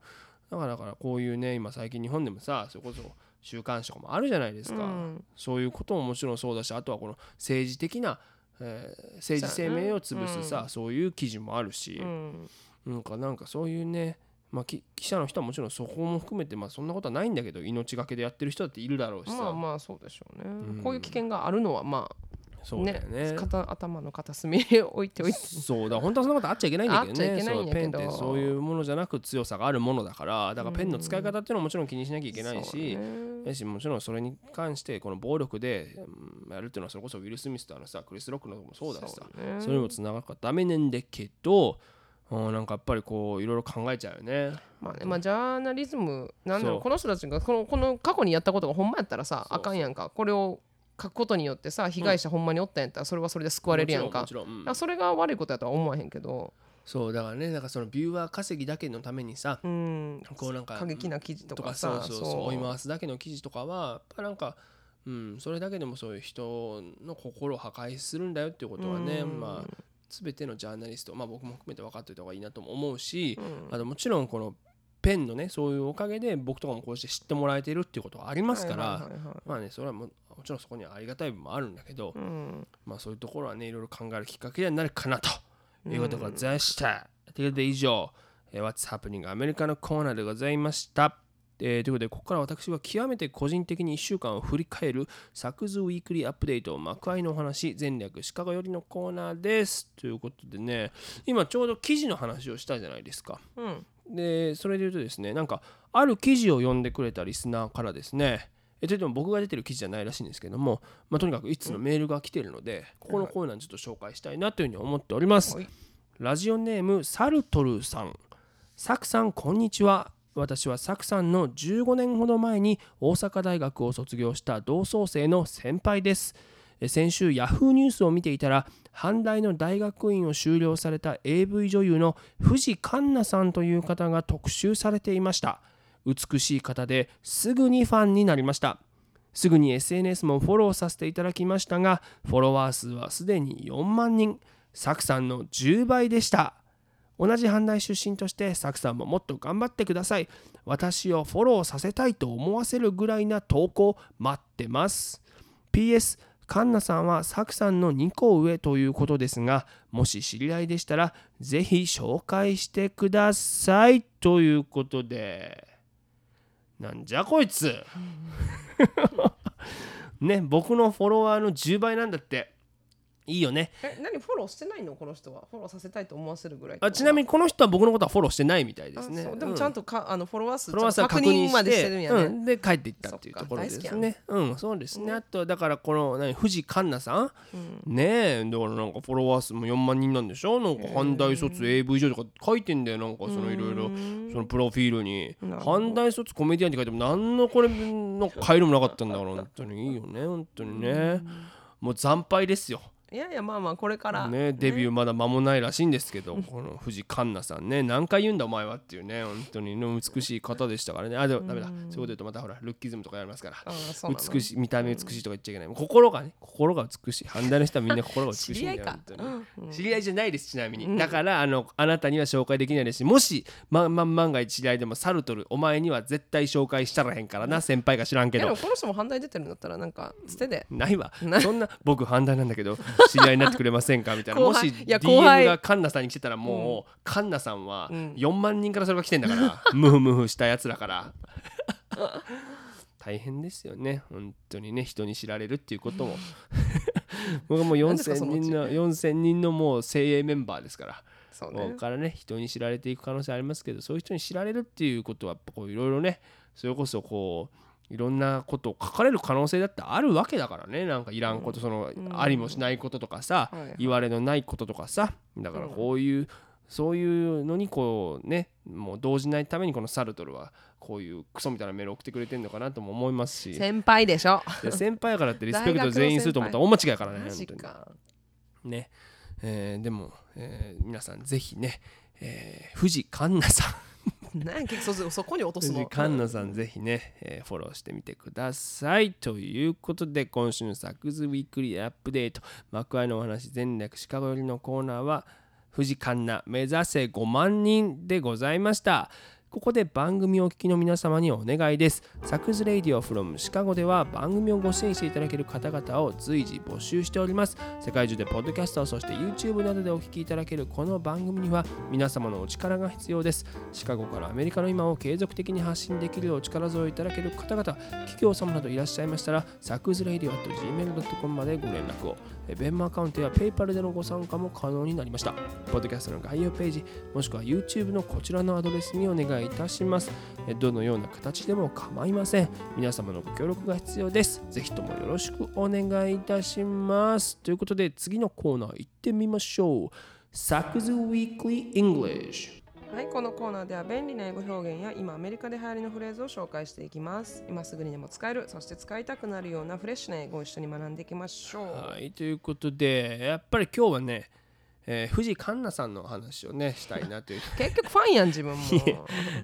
だからだからこういうね今最近日本でもさそれこそ週刊誌とかもあるじゃないですか、うん。そういうことももちろんそうだしあとはこの政治的な、えー政治生命を潰すさ、うん。そういう記事もあるし、うん。なんかなんかそういうね、まあ、き記者の人はもちろんそこも含めて、まあ、そんなことはないんだけど命がけでやってる人だっているだろうしさ、まあまあそうでしょうね、うん。こういう危険があるのはまあそうだよね。片頭の片隅に置いておいて。そうだ本当はそんなことあっちゃいけないんだけどね。そうペンってそういうものじゃなく強さがあるものだからだからペンの使い方っていうのはもちろん気にしなきゃいけないし、ね。やしもちろんそれに関してこの暴力でうんやるっていうのはそれこそウィル・スミスとあのさクリス・ロックのもそうだしさそうね。それにもつながるからダメなんだけどうんなんかやっぱりこういろいろ考えちゃうよね。まあねまあ、ジャーナリズムなんだろそうう。この人たちがこのこの過去にやったことがほんまやったらさあかんやんか。これを書くことによってさ被害者ほんまにおったんやったらそれはそれで救われるやんか。それが悪いことやとは思わへんけど。そうだからねなんかそのビューワー稼ぎだけのためにさうん。こうなんか過激な記事ととかかさそうそうそう。追い回すだけの記事とかはやっぱなんかうん、それだけでもそういう人の心を破壊するんだよっていうことはね、うん。まあ全てのジャーナリスト、まあ、僕も含めて分かっておいた方がいいなとも思うし、うん。あともちろんこのペンのねそういうおかげで僕とかもこうして知ってもらえてるっていうことはありますから、まあねそれはももちろんそこにはありがたい部分もあるんだけど、うんまあそういうところはねいろいろ考えるきっかけになるかなということでございました。ということで以上、えー What's Happening アメリカのコーナーでございました。えーということでここから私は極めて個人的に1週間を振り返るサクズウィークリーアップデート幕愛のお話全略シカゴよりのコーナーです。ということでね今ちょうど記事の話をしたじゃないですか。うんでそれで言うとですねなんかある記事を読んでくれたリスナーからですねえといっても僕が出てる記事じゃないらしいんですけども、まあ、とにかくいつのメールが来ているのでここのコーナーにちょっと紹介したいなというふうに思っております。はい。ラジオネームサルトルさん。サクさんこんにちは。私はサクさんの15年ほど前に大阪大学を卒業した同窓生の先輩です。え先週ヤフーニュースを見ていたら阪大の大学院を修了された AV 女優の藤環奈さんという方が特集されていました。美しい方ですぐにファンになりました。すぐに SNS もフォローさせていただきましたがフォロワー数はすでに4万人。サクさんの10倍でした。同じ阪大出身としてサクさんももっと頑張ってください。私をフォローさせたいと思わせるぐらいな投稿待ってます。PS カンナさんはサクさんの2個上ということですがもし知り合いでしたらぜひ紹介してくださいということで。なんじゃこいつ。ね僕のフォロワーの10倍なんだって。いいよね。え何フォローしてないの？この人は。フォローさせたいと思わせるぐらい。あちなみににこの人は僕のことはフォローしてないみたいですね。でもちゃんとか、あのフォロワー数フォロワー数はちゃんと確認までしてるんやね、うん、で帰っていったっていうところですね。うん、そうですね。あとだからこの何藤環奈さん、うん。ねえだからなんかフォロワー数も4万人なんでしょ？なんか阪大卒 AV 女とか書いてんだよ。なんかそのいろいろそのプロフィールに。阪大卒コメディアンって書いても何のこれの回路もなかったんだから本当にいいよね。本当にね。もう惨敗ですよ。いやいやまあまあこれから。ね、デビューまだ間もないらしいんですけど、この藤環奈さんね。何回言うんだお前はっていうね本当に。ね美しい方でしたからね。あでもダメだ。そういうこと言うとまたほらルッキズムとかやりますから。美しい見た目美しいとか言っちゃいけない。心がね心が美しい。反対の人はみんな心が美しい 知り合いか。知り合いじゃないですちなみに、うん。だからあのあなたには紹介できないですしもし、まま、万が一知り合いでもサルトルお前には絶対紹介したらへんからな先輩が知らんけど。でもこの人も反対出てるんだったらなんか捨てで。ないわ。なそんな僕反対なんだけど 知り合いになってくれませんか？みたいな。もし DM がカンナさんに来てたらもう、カンナさんはうん。4万人からそれが来てんだから、ムフムフしたやつだから。大変ですよね。本当にね人に知られるっていうことも 僕はもう4000何ですかそのうち人の？4000人のもう精鋭メンバーですから。そうね。ここからね人に知られていく可能性ありますけどそういう人に知られるっていうことはやっぱこういろいろねそれこそこういろんなことを書かれる可能性だってあるわけだからね。なんかいらんことそのん。ありもしないこととかさ言われのないこととかさ。だからこういうそういうのにこうねもう動じないためにこのサルトルはこういうクソみたいなメール送ってくれてんのかなとも思いますし。先輩でしょ。先輩やからって リスペクト全員すると思ったら大間違いやからね本当に。か。ね、えーでも、えー皆さんぜひね、えー藤環奈さん何結構そそこに落とす藤の環奈さんぜひね、えーフォローしてみてください。ということで今週のサクズウィークリーアップデート。幕愛のお話全略シカゴ寄りのコーナーは藤環奈目指せ5万人でございましたここで番組をお聞きの皆様にお願いです。サクズレイディオ from シカゴでは番組をご支援していただける方々を随時募集しております。世界中でポッドキャスト、そして YouTube などでお聞きいただけるこの番組には皆様のお力が必要です。シカゴからアメリカの今を継続的に発信できるお力添えいただける方々、企業様などいらっしゃいましたら、サクズレイディオ .gmail.com までご連絡を。えベンマアカウントや PayPal でのご参加も可能になりました。ポッドキャストの概要ページ、もしくは YouTube のこちらのアドレスにお願いいたします。えどのような形でも構いません。皆様のご協力が必要です。ぜひともよろしくお願いいたします。ということで、次のコーナー行ってみましょう。サクズ Weekly English。はい、このコーナーでは便利な英語表現や今アメリカで流行りのフレーズを紹介していきます。今すぐにでも使える、そして使いたくなるようなフレッシュな英語を一緒に学んでいきましょう。はい、ということで、やっぱり今日はね、えー藤環奈さんの話をね、したいなという。結局ファンやん自分も。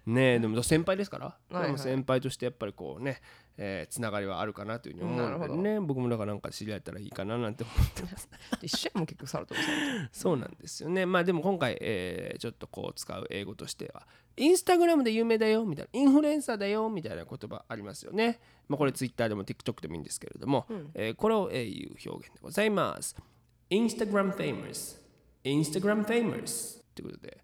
ねえでも先輩ですから、いはいでも先輩としてやっぱりこうね、えーつながりはあるかなというふうに思うのでね。僕もだからなんか知り合えたらいいかななんて思ってます。一緒やもん結局サルトルさんそうなんですよね。まあでも今回、えーちょっとこう使う英語としてはインスタグラムで有名だよみたいなインフルエンサーだよみたいな言葉ありますよね。まあこれツイッターでも TikTok でもいいんですけれども、えーこれを、えー言う表現でございます Instagram famous Instagram famous ということで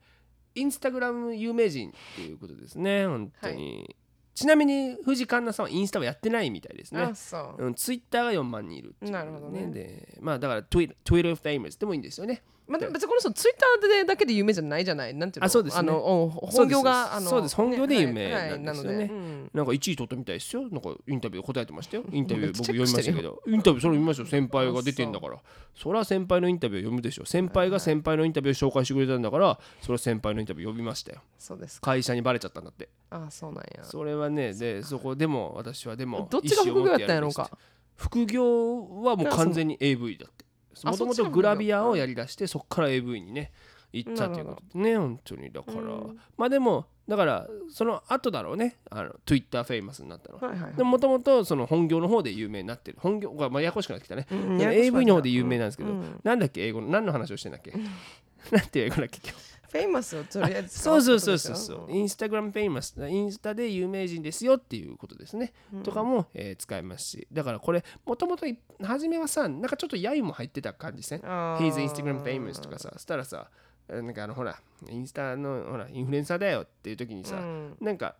インスタグラム有名人っていうことですね本当に、ちなみに藤環奈さんはインスタはやってないみたいですね。あそう。うん、ツイッターが4万人いるっていうなるほどね。でまあだから Twitter famous でもいいんですよねまあ、でも別にこの人ツイッターでだけで有名じゃないじゃない？なんていうの？あそうですね。あのお本業があのそうです。本業で有名はいなんですよね。はいなのでうん。なんか1位取ったみたいですよ。なんかインタビュー答えてましたよ。インタビュー僕読みましたけど。インタビューそれ読みましたよ先輩が出てんだから。そりゃ先輩のインタビュー読むでしょ。先輩が先輩のインタビュー紹介してくれたんだからそれは先輩のインタビュー読みましたよ。そうですか。会社にバレちゃったんだって。あそうなんや。それはねでそこでも私はでもどっちが副業やったんやろうか。副業はもう完全に AV だって。あもともとグラビアをやりだしてそこから AV にね行ったということ。でね本当に。だからうん。まあでもだからその後だろうね。あの Twitter フェイマスになったのは。はいはいはい。でももともとその本業の方で有名になってる。本業がまあややこしくなってきたね。うん AV の方で有名なんですけどうん。なんだっけ英語の何の話をしてんだっけ？なんていう英語だっけ今日？ fa mous をとりあえずそうそうそうそうそう。うインスタグラム famous インスタで有名人ですよっていうことですね、とかも、えー使えますし。だからこれもともと初めはさなんかちょっとやゆも入ってた感じですね He's Instagram famous とかさ。したらさなんかあのほらインスタのほらインフルエンサーだよっていう時にさ、うん。なんか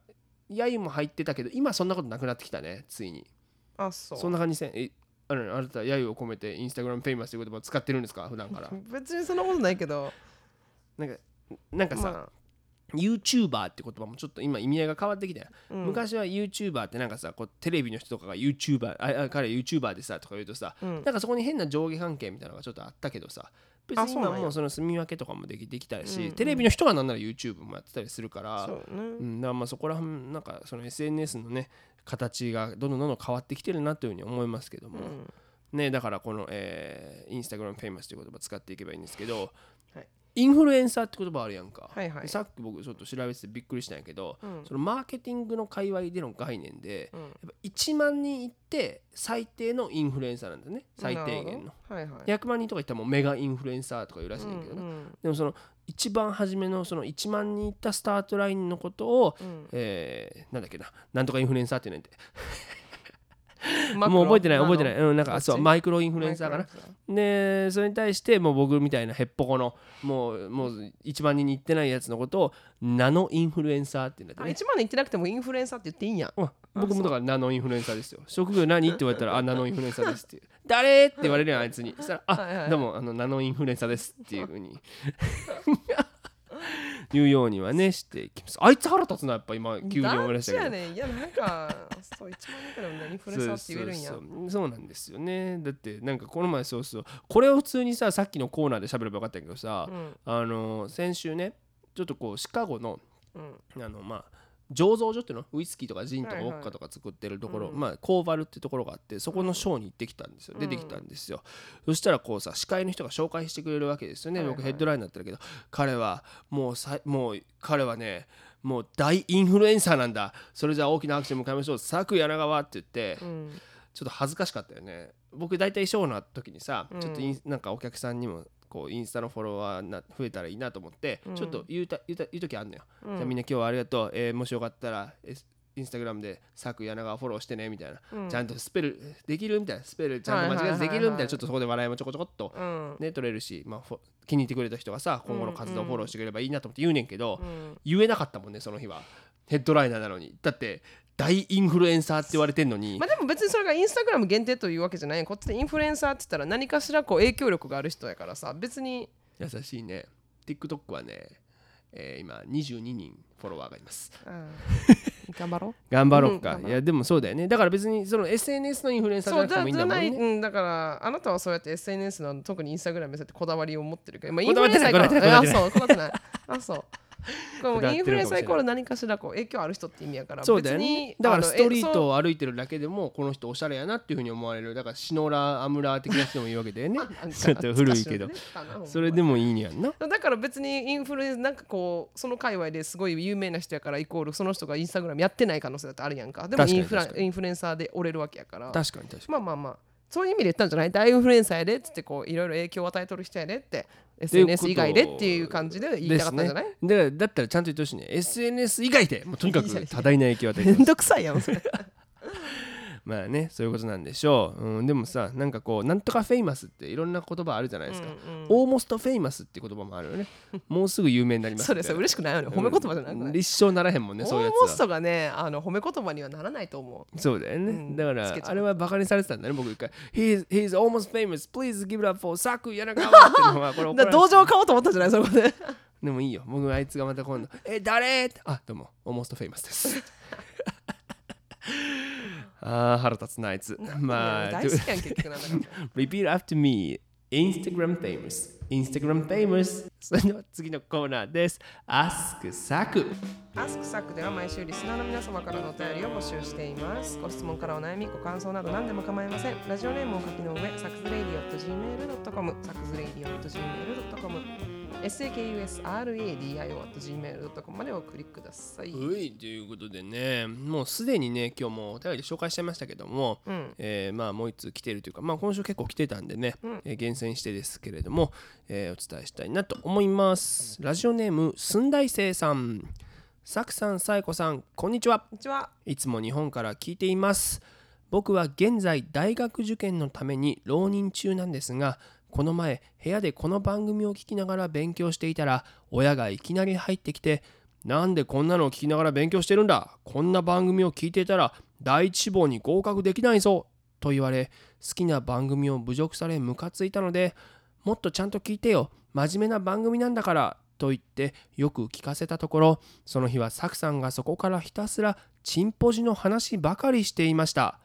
やゆも入ってたけど今そんなことなくなってきたねついに。あそう。そんな感じせん？えあのあなたやゆを込めてインスタグラムフェイマスという言葉を使ってるんですか？普段から。別にそんなことないけど。なんかなんかさ、ま YouTuber って言葉もちょっと今意味合いが変わってきたよ、うん。昔は YouTuber ってなんかさこうテレビの人とかが YouTuber ああ彼 YouTuber でさとか言うとさ、うん。なんかそこに変な上下関係みたいなのがちょっとあったけどさ別に今もうその住み分けとかもできてきたし、うんうん。テレビの人がなんなら YouTube もやってたりするからね。うん、だからまあそこら辺なんかその SNS のね形がどんどんどんどん変わってきてるなというふうに思いますけども、うん。ねだからこの、えー、インスタグラムフェイマスという言葉使っていけばいいんですけど、はいインフルエンサーって言葉あるやんか、はいはい。さっき僕ちょっと調べててびっくりしたんやけど、うん。そのマーケティングの界隈での概念で、うん。やっぱ1万人いって最低のインフルエンサーなんだよね。最低限の。はいはい。100万人とかいったらもうメガインフルエンサーとかいうらしいねんだけどな、うんうんでもその一番初めのその1万人いったスタートラインのことを、うん。えーなんだっけな。なんとかインフルエンサーって言うねんて。マクロ もう覚えてない覚えてない、うん、なんかそうマイクロインフルエンサーかな。でそれに対してもう僕みたいなヘッポコのもうもう1万人に行ってないやつのことをナノインフルエンサーって言うんだあってね。1万年言ってなくてもインフルエンサーって言っていいんや。うん。僕もだからナノインフルエンサーですよ。職業何って言われたらあナノインフルエンサーですっていう誰って。言われるやんあいつにそしたらあ、はいはい。どうもあのナノインフルエンサーですっていうふうに 言うようにはねしていきます。あいつ腹立つなやっぱ今急に思い出したけど。ねんいやなんかそう1万人からもインフルエンサーって言えるんや。そうそうそうそうなんですよね。だってなんかこの前そうそうこれを普通にささっきのコーナーで喋ればよかったけどさ、うん。あの先週ねちょっとこうシカゴのうん。あのまあ醸造所っていうのウイスキーとかジンとかはいはいウォッカとか作ってるところ、うんまあコーバルっていうところがあってそこのショーに行ってきたんですよ、出てきたんですよ。そしたらこうさ司会の人が紹介してくれるわけですよね、はいはい。僕ヘッドラインになってるけど。彼はもうさもう彼はねもう大インフルエンサーなんだ。それじゃあ大きな拍手に向かいましょう。佐久柳川って言って、うん。ちょっと恥ずかしかったよね。僕大体ショーの時にさ、うん。ちょっとなんかお客さんにもこうインスタのフォロワーな増えたらいいなと思って、うん。ちょっと言うた言うた言う時あんのよ、うん。じゃあみんな今日はありがとう、えーもしよかったら、えインスタグラムで佐久柳川フォローしてねみたいな、うん。ちゃんとスペルできるみたいな。スペルちゃんと間違えずできるみたいな。いちょっとそこで笑いもちょこちょこっとうん。ね取れるし、まあ、気に入ってくれた人がさ今後の活動をフォローしてくれればいいなと思って言うねんけど、うん。言えなかったもんねその日は。ヘッドライナーなのに。だって大インフルエンサーって言われてんのに。まあでも別にそれがインスタグラム限定というわけじゃない。こっちでインフルエンサーって言ったら何かしらこう影響力がある人やからさ。別に優しいね。TikTok はね、えー今22人フォロワーがいます。うん。頑張ろう。頑張ろうか、うんいやでもそうだよね。だから別にその SNS のインフルエンサーじゃそうなくてもいいんだもんだじゃない、ねうん、だからあなたはそうやって SNS の特にインスタグラムそうやってこだわりを持ってるから、まあ、イこだわってないンフルエンサーからこだわってないあそうこだわってない。あそうこインフルエンサーイコール何かしらこう影響ある人って意味やからそうだよね。別にだからストリートを歩いてるだけでもこの人おしゃれやなっていうふうに思われる。だからシノラアムラー的な人もいいわけだよね。ちょっと古いけど。それでもいいんやんな。だから別にインフルエンなんかこうその界隈ですごい有名な人やからイコールその人がインスタグラムやってない可能性だってあるやんか。でもインフラインフルエンサーで折れるわけやから。確かに確かに。まあまあまあ。そういう意味で言ったんじゃない？大インフルエンサーやでっつってこういろいろ影響を与えとる人やでって SNS 以外でっていう感じで言いたかったんじゃない、ね。だったらちゃんと言ってほしいね。SNS 以外でもうとにかく多大な影響を与えてめん どくさいやんそれまあねそういうことなんでしょう、うん、でもさなんかこうなんとか famous っていろんな言葉あるじゃないですか、うんうん almost famous っていう言葉もあるよね。もうすぐ有名になりますそれさ嬉しくないよね。褒め言葉じゃなくない、立証ならへんもんねそういうや almostがねあの褒め言葉にはならないと思う。そうだよね、うん。だからあれはバカにされてたんだね僕一回。He's, he's almost famous. Please give it up for サク柳川っていうのはこれ同情を買おうと思ったんじゃないそこで。でもいいよ。僕あいつがまた今度。え誰？ってあどうも。Almost famous です 腹立つなあいつまあ大好きやん結局なんだから Repeat after me. Instagram famous. Instagram famous. それでは次のコーナーです。Ask Saku。アスクサックでは毎週リスナーの皆様からのお便りを募集しています。ご質問からお悩み、ご感想など何でも構いません。ラジオネームを書きの上、サクズレイディオ .gmail.com、サクズレイディオ .gmail.com、sakusradio.gmail.com までお送りください。はい、ということでね、もうすでにね、今日もお便り紹介しちゃいましたけども、うん。えーまあもう一通来てるというか、まあ今週結構来てたんでね、うんえー厳選してですけれども、えーお伝えしたいなと思います。ラジオネーム、寸大生さん。サクさん、サイコさん、こんにちは。こんにちは。いつも日本から聞いています。僕は現在大学受験のために浪人中なんですが、この前部屋でこの番組を聞きながら勉強していたら、親がいきなり入ってきて、なんでこんなのを聞きながら勉強してるんだ？こんな番組を聞いていたら第一志望に合格できないぞと言われ、好きな番組を侮辱されムカついたので、もっとちゃんと聞いてよ。真面目な番組なんだからと言ってよく聞かせたところその日はサクさんがそこからひたすらチンポジの話ばかりしていました。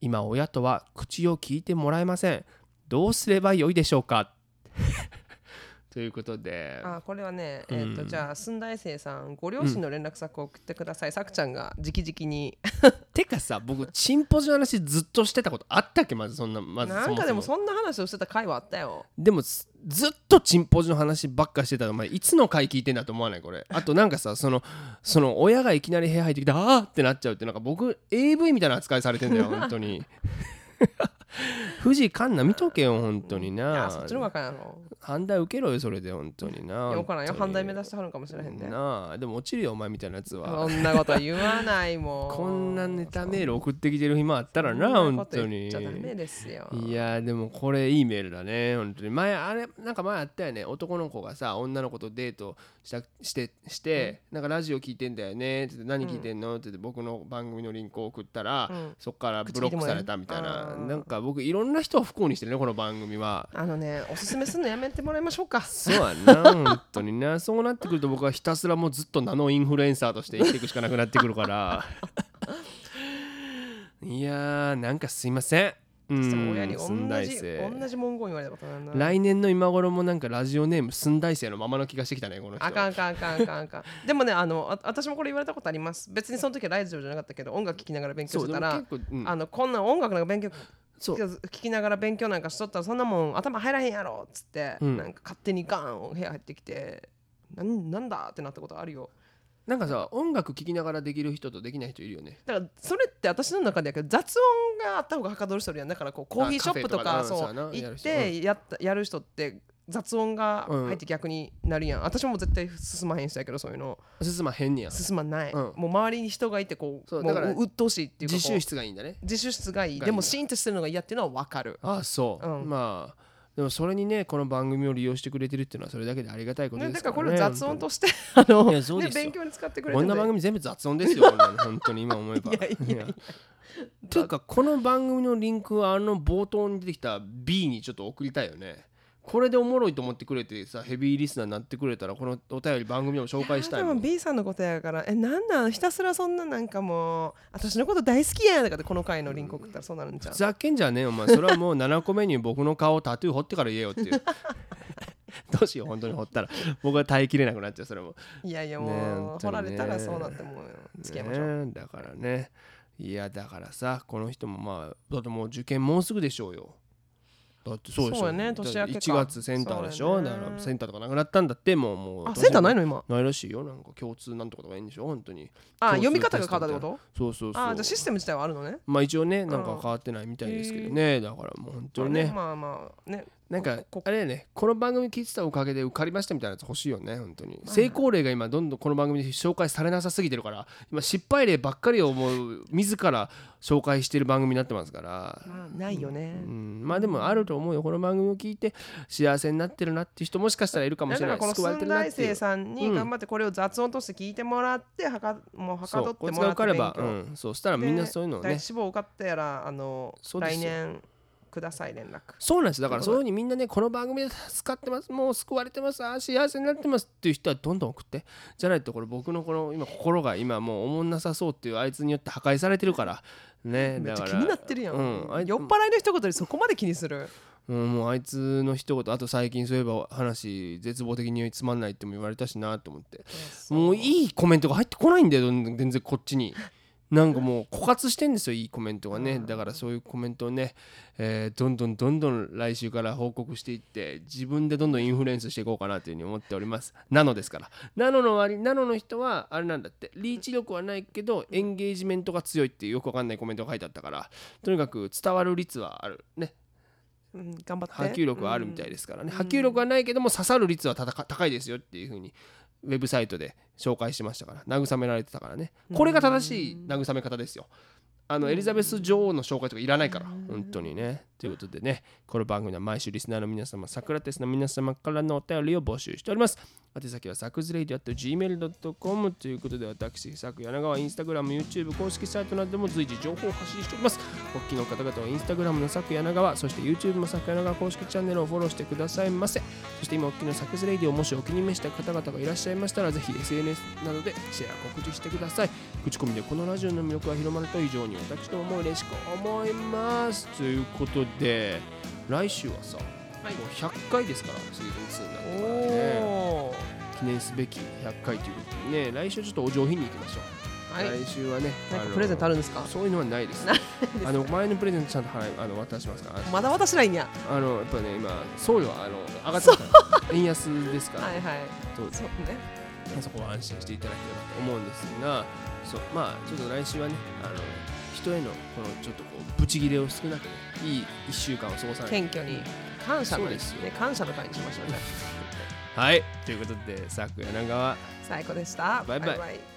今親とは口を聞いてもらえません。どうすればよいでしょうか？ということで。あ、これはね、うん。えっ、と、じゃあ、寸大生さん、ご両親の連絡先を送ってください。さくちゃんが直々に。てかさ僕チンポジの話ずっとしてたことあったっけ？まずそんなまずなんかでもそんな話をしてた回はあったよ。でもずずっとチンポジの話ばっかしてたらお前いつの回聞いてんだと思わない？これ。あとなんかさそのその親がいきなり部屋入ってきてあーってなっちゃうってなんか僕 AV みたいな扱いされてんだよ本当に富士カンナ見とけよ本当にな。そっちの方がかんやろ。反対受けろよそれで本当にな。いや、わからんよ。反対目指してはるんかもしれへんで。なあでも落ちるよお前みたいなやつは。そんなこと言わないもん。こんなネタメール送ってきてる暇あったらな本当に言っちゃダメですよ。いやでもこれいいメールだね本当に。前あれなんか前あったよね。男の子がさ女の子とデートしたしてして、なんかラジオ聞いてんだよねって言って何聞いてんのって言って僕の番組のリンクを送ったら、うん。そっからブロックされたみたいな。口聞い僕いろんな人を不幸にしてるねこの番組は。あのね、おすすめするのやめてもらいましょうか。そうやな本当にな そうなってくると僕はひたすらもうずっとナノインフルエンサーとして生きていくしかなくなってくるからいやーなんかすいませんうん親に同じ生同じ文言言われたことなんだ。来年の今頃もなんかラジオネーム寸大生のままの気がしてきたねこの人あかんあかんあかんあかんあかん。でもね、あの、あ私もこれ言われたことあります。別にその時はラジオじゃなかったけど、音楽聴きながら勉強してたら、うんあのこんなん音楽なんか勉強聞きながら勉強なんかしとったらそんなもん頭入らへんやろっつって、うん。なんか勝手にガーン部屋入ってきてなんなんだってなったことあるよ。なんかさ音楽聴きながらできる人とできない人いるよね。だからそれって私の中でやけど雑音があった方がはかどる人やん。だからこうコーヒーショップとかそう行ってやったやる人って雑音が入って逆になるやん、私も絶対進まへん人やけどそういうの。進まへんねや。進まない、うん。もう周りに人がいてこうだからう鬱陶しいっていうか自習室がいいんだね。自習室がいい。がいいでもシーンとしてるのが嫌っていうのは分かる。ああそう、うん。まあでもそれにねこの番組を利用してくれてるっていうのはそれだけでありがたいことね、ですだかからこれ雑音としてあのね勉強に使ってくれてこんな番組全部雑音ですよ本当に今思えば。いやいやいや。ていうかこの番組のリンクはあの冒頭に出てきた B にちょっと送りたいよねこれでおもろいと思ってくれてさヘビーリスナーになってくれたらこのお便り番組でも紹介したいもん。でも B さんのことやからえなんなんひたすらそんななんかもう私のこと大好きやんとかってこの回のリンク送ったらそうなるんちゃう？ふざけんじゃねえよお前。それはもう7個目に僕の顔タトゥー彫ってから言えよっていう。どうしよう本当に掘ったら。僕は耐えきれなくなっちゃうそれも。いやいやねもう、ね掘られたらそうなってもう付き合いましょう、ねだからね。いやだからさこの人もまあだってもう受験もうすぐでしょうよだってそうでしょ。そうやね。年明けか。1月センターでしょ、そうだからセンターとかなくなったんだってもうもうあセンターないのの今ないらしいよ。なんか共通なんとかとかいいんでしょ本当に。あ読み方が変わったってこと？そうそうそう。あじゃあシステム自体はあるのね。まあ一応ねなんか変わってないみたいですけどね、だからもう本当にねまあまあねなんかあれやねこの番組聞いてたおかげで受かりましたみたいなやつ欲しいよね本当に。成功例が今どんどんこの番組で紹介されなさすぎてるから今失敗例ばっかりをもう自ら紹介してる番組になってますから。まあないよね、うん、まあでもあると思うよこの番組を聞いて幸せになってるなっていう人もしかしたらいるかもしれない。だからこの大生さんに頑張ってこれを雑音として聞いてもらってはかもうはかどってもらって勉強ば、うん、そうしたらみんなそういうのね一志望受かったやらあの来年ください連絡。そうなんです。だからそういうふうにみんなねこの番組で助かってます。もう救われてますあー幸せになってますっていう人はどんどん送って。じゃないとこれ僕のこの今心が今もうおもんなさそうっていうあいつによって破壊されてるから。ねめっちゃ気になってるやん、うん酔っ払いの一言でそこまで気にする。うん、もうあいつの一言あと最近そういえば話絶望的につまんないっても言われたしなと思って。もういいコメントが入ってこないんだよ全然こっちになんかもう枯渇してんですよいいコメントがね。だからそういうコメントをね、えーどんどんどんどん来週から報告していって自分でどんどんインフルエンスしていこうかなというふうに思っております。ナノですから。ナノの割ナノの人はあれなんだって。リーチ力はないけどエンゲージメントが強いっていうよくわかんないコメントが書いてあったからとにかく伝わる率はある。ね。うん、頑張って。波及力はあるみたいでですからね、波及力はないけども刺さる率は高いですよっていうふうにウェブサイトで紹介してましたから慰められてたからね。これが正しい慰め方ですよ。あのエリザベス女王の紹介とかいらないから本当にね。ということでねこの番組では毎週リスナーの皆様サクラテスの皆様からのお便りを募集しております。宛先はサクズレイディ at gmail.com ということで私サク柳川インスタグラム YouTube 公式サイトなどでも随時情報を発信しております。お聞きの方々はインスタグラムのサク柳川そして YouTube のサク柳川公式チャンネルをフォローしてくださいませ。そして今お聞きのサクズレイディをもしお気に召した方々がいらっしゃいましたらぜひ SNS などでシェア告知してください。口コミでこのラジオの魅力が広まると非常に私どもも嬉しく思います。ということで来週はさ、はい。もう100回ですからシーズン2になおってからね。お記念すべき100回ということでね。来週ちょっとお上品にいきましょう、はい。来週はねなんかプレゼントあるんですか？そういうのはないです。あの前のプレゼントちゃんと払いあの渡しますから。まだ渡しないんや。あのやっぱね今送料はあの上がってますから。円安ですから、はいはい。そうそうねそこは安心していただければと思うんですがそうまあちょっと来週はねあの人へのこのちょっとこうブチギレを少なくねいい1週間を過ごさない謙虚に感謝のですよ。ね感謝の会にしましょうね。はい。ということでさく柳川。最高でした。バイ。バイバイ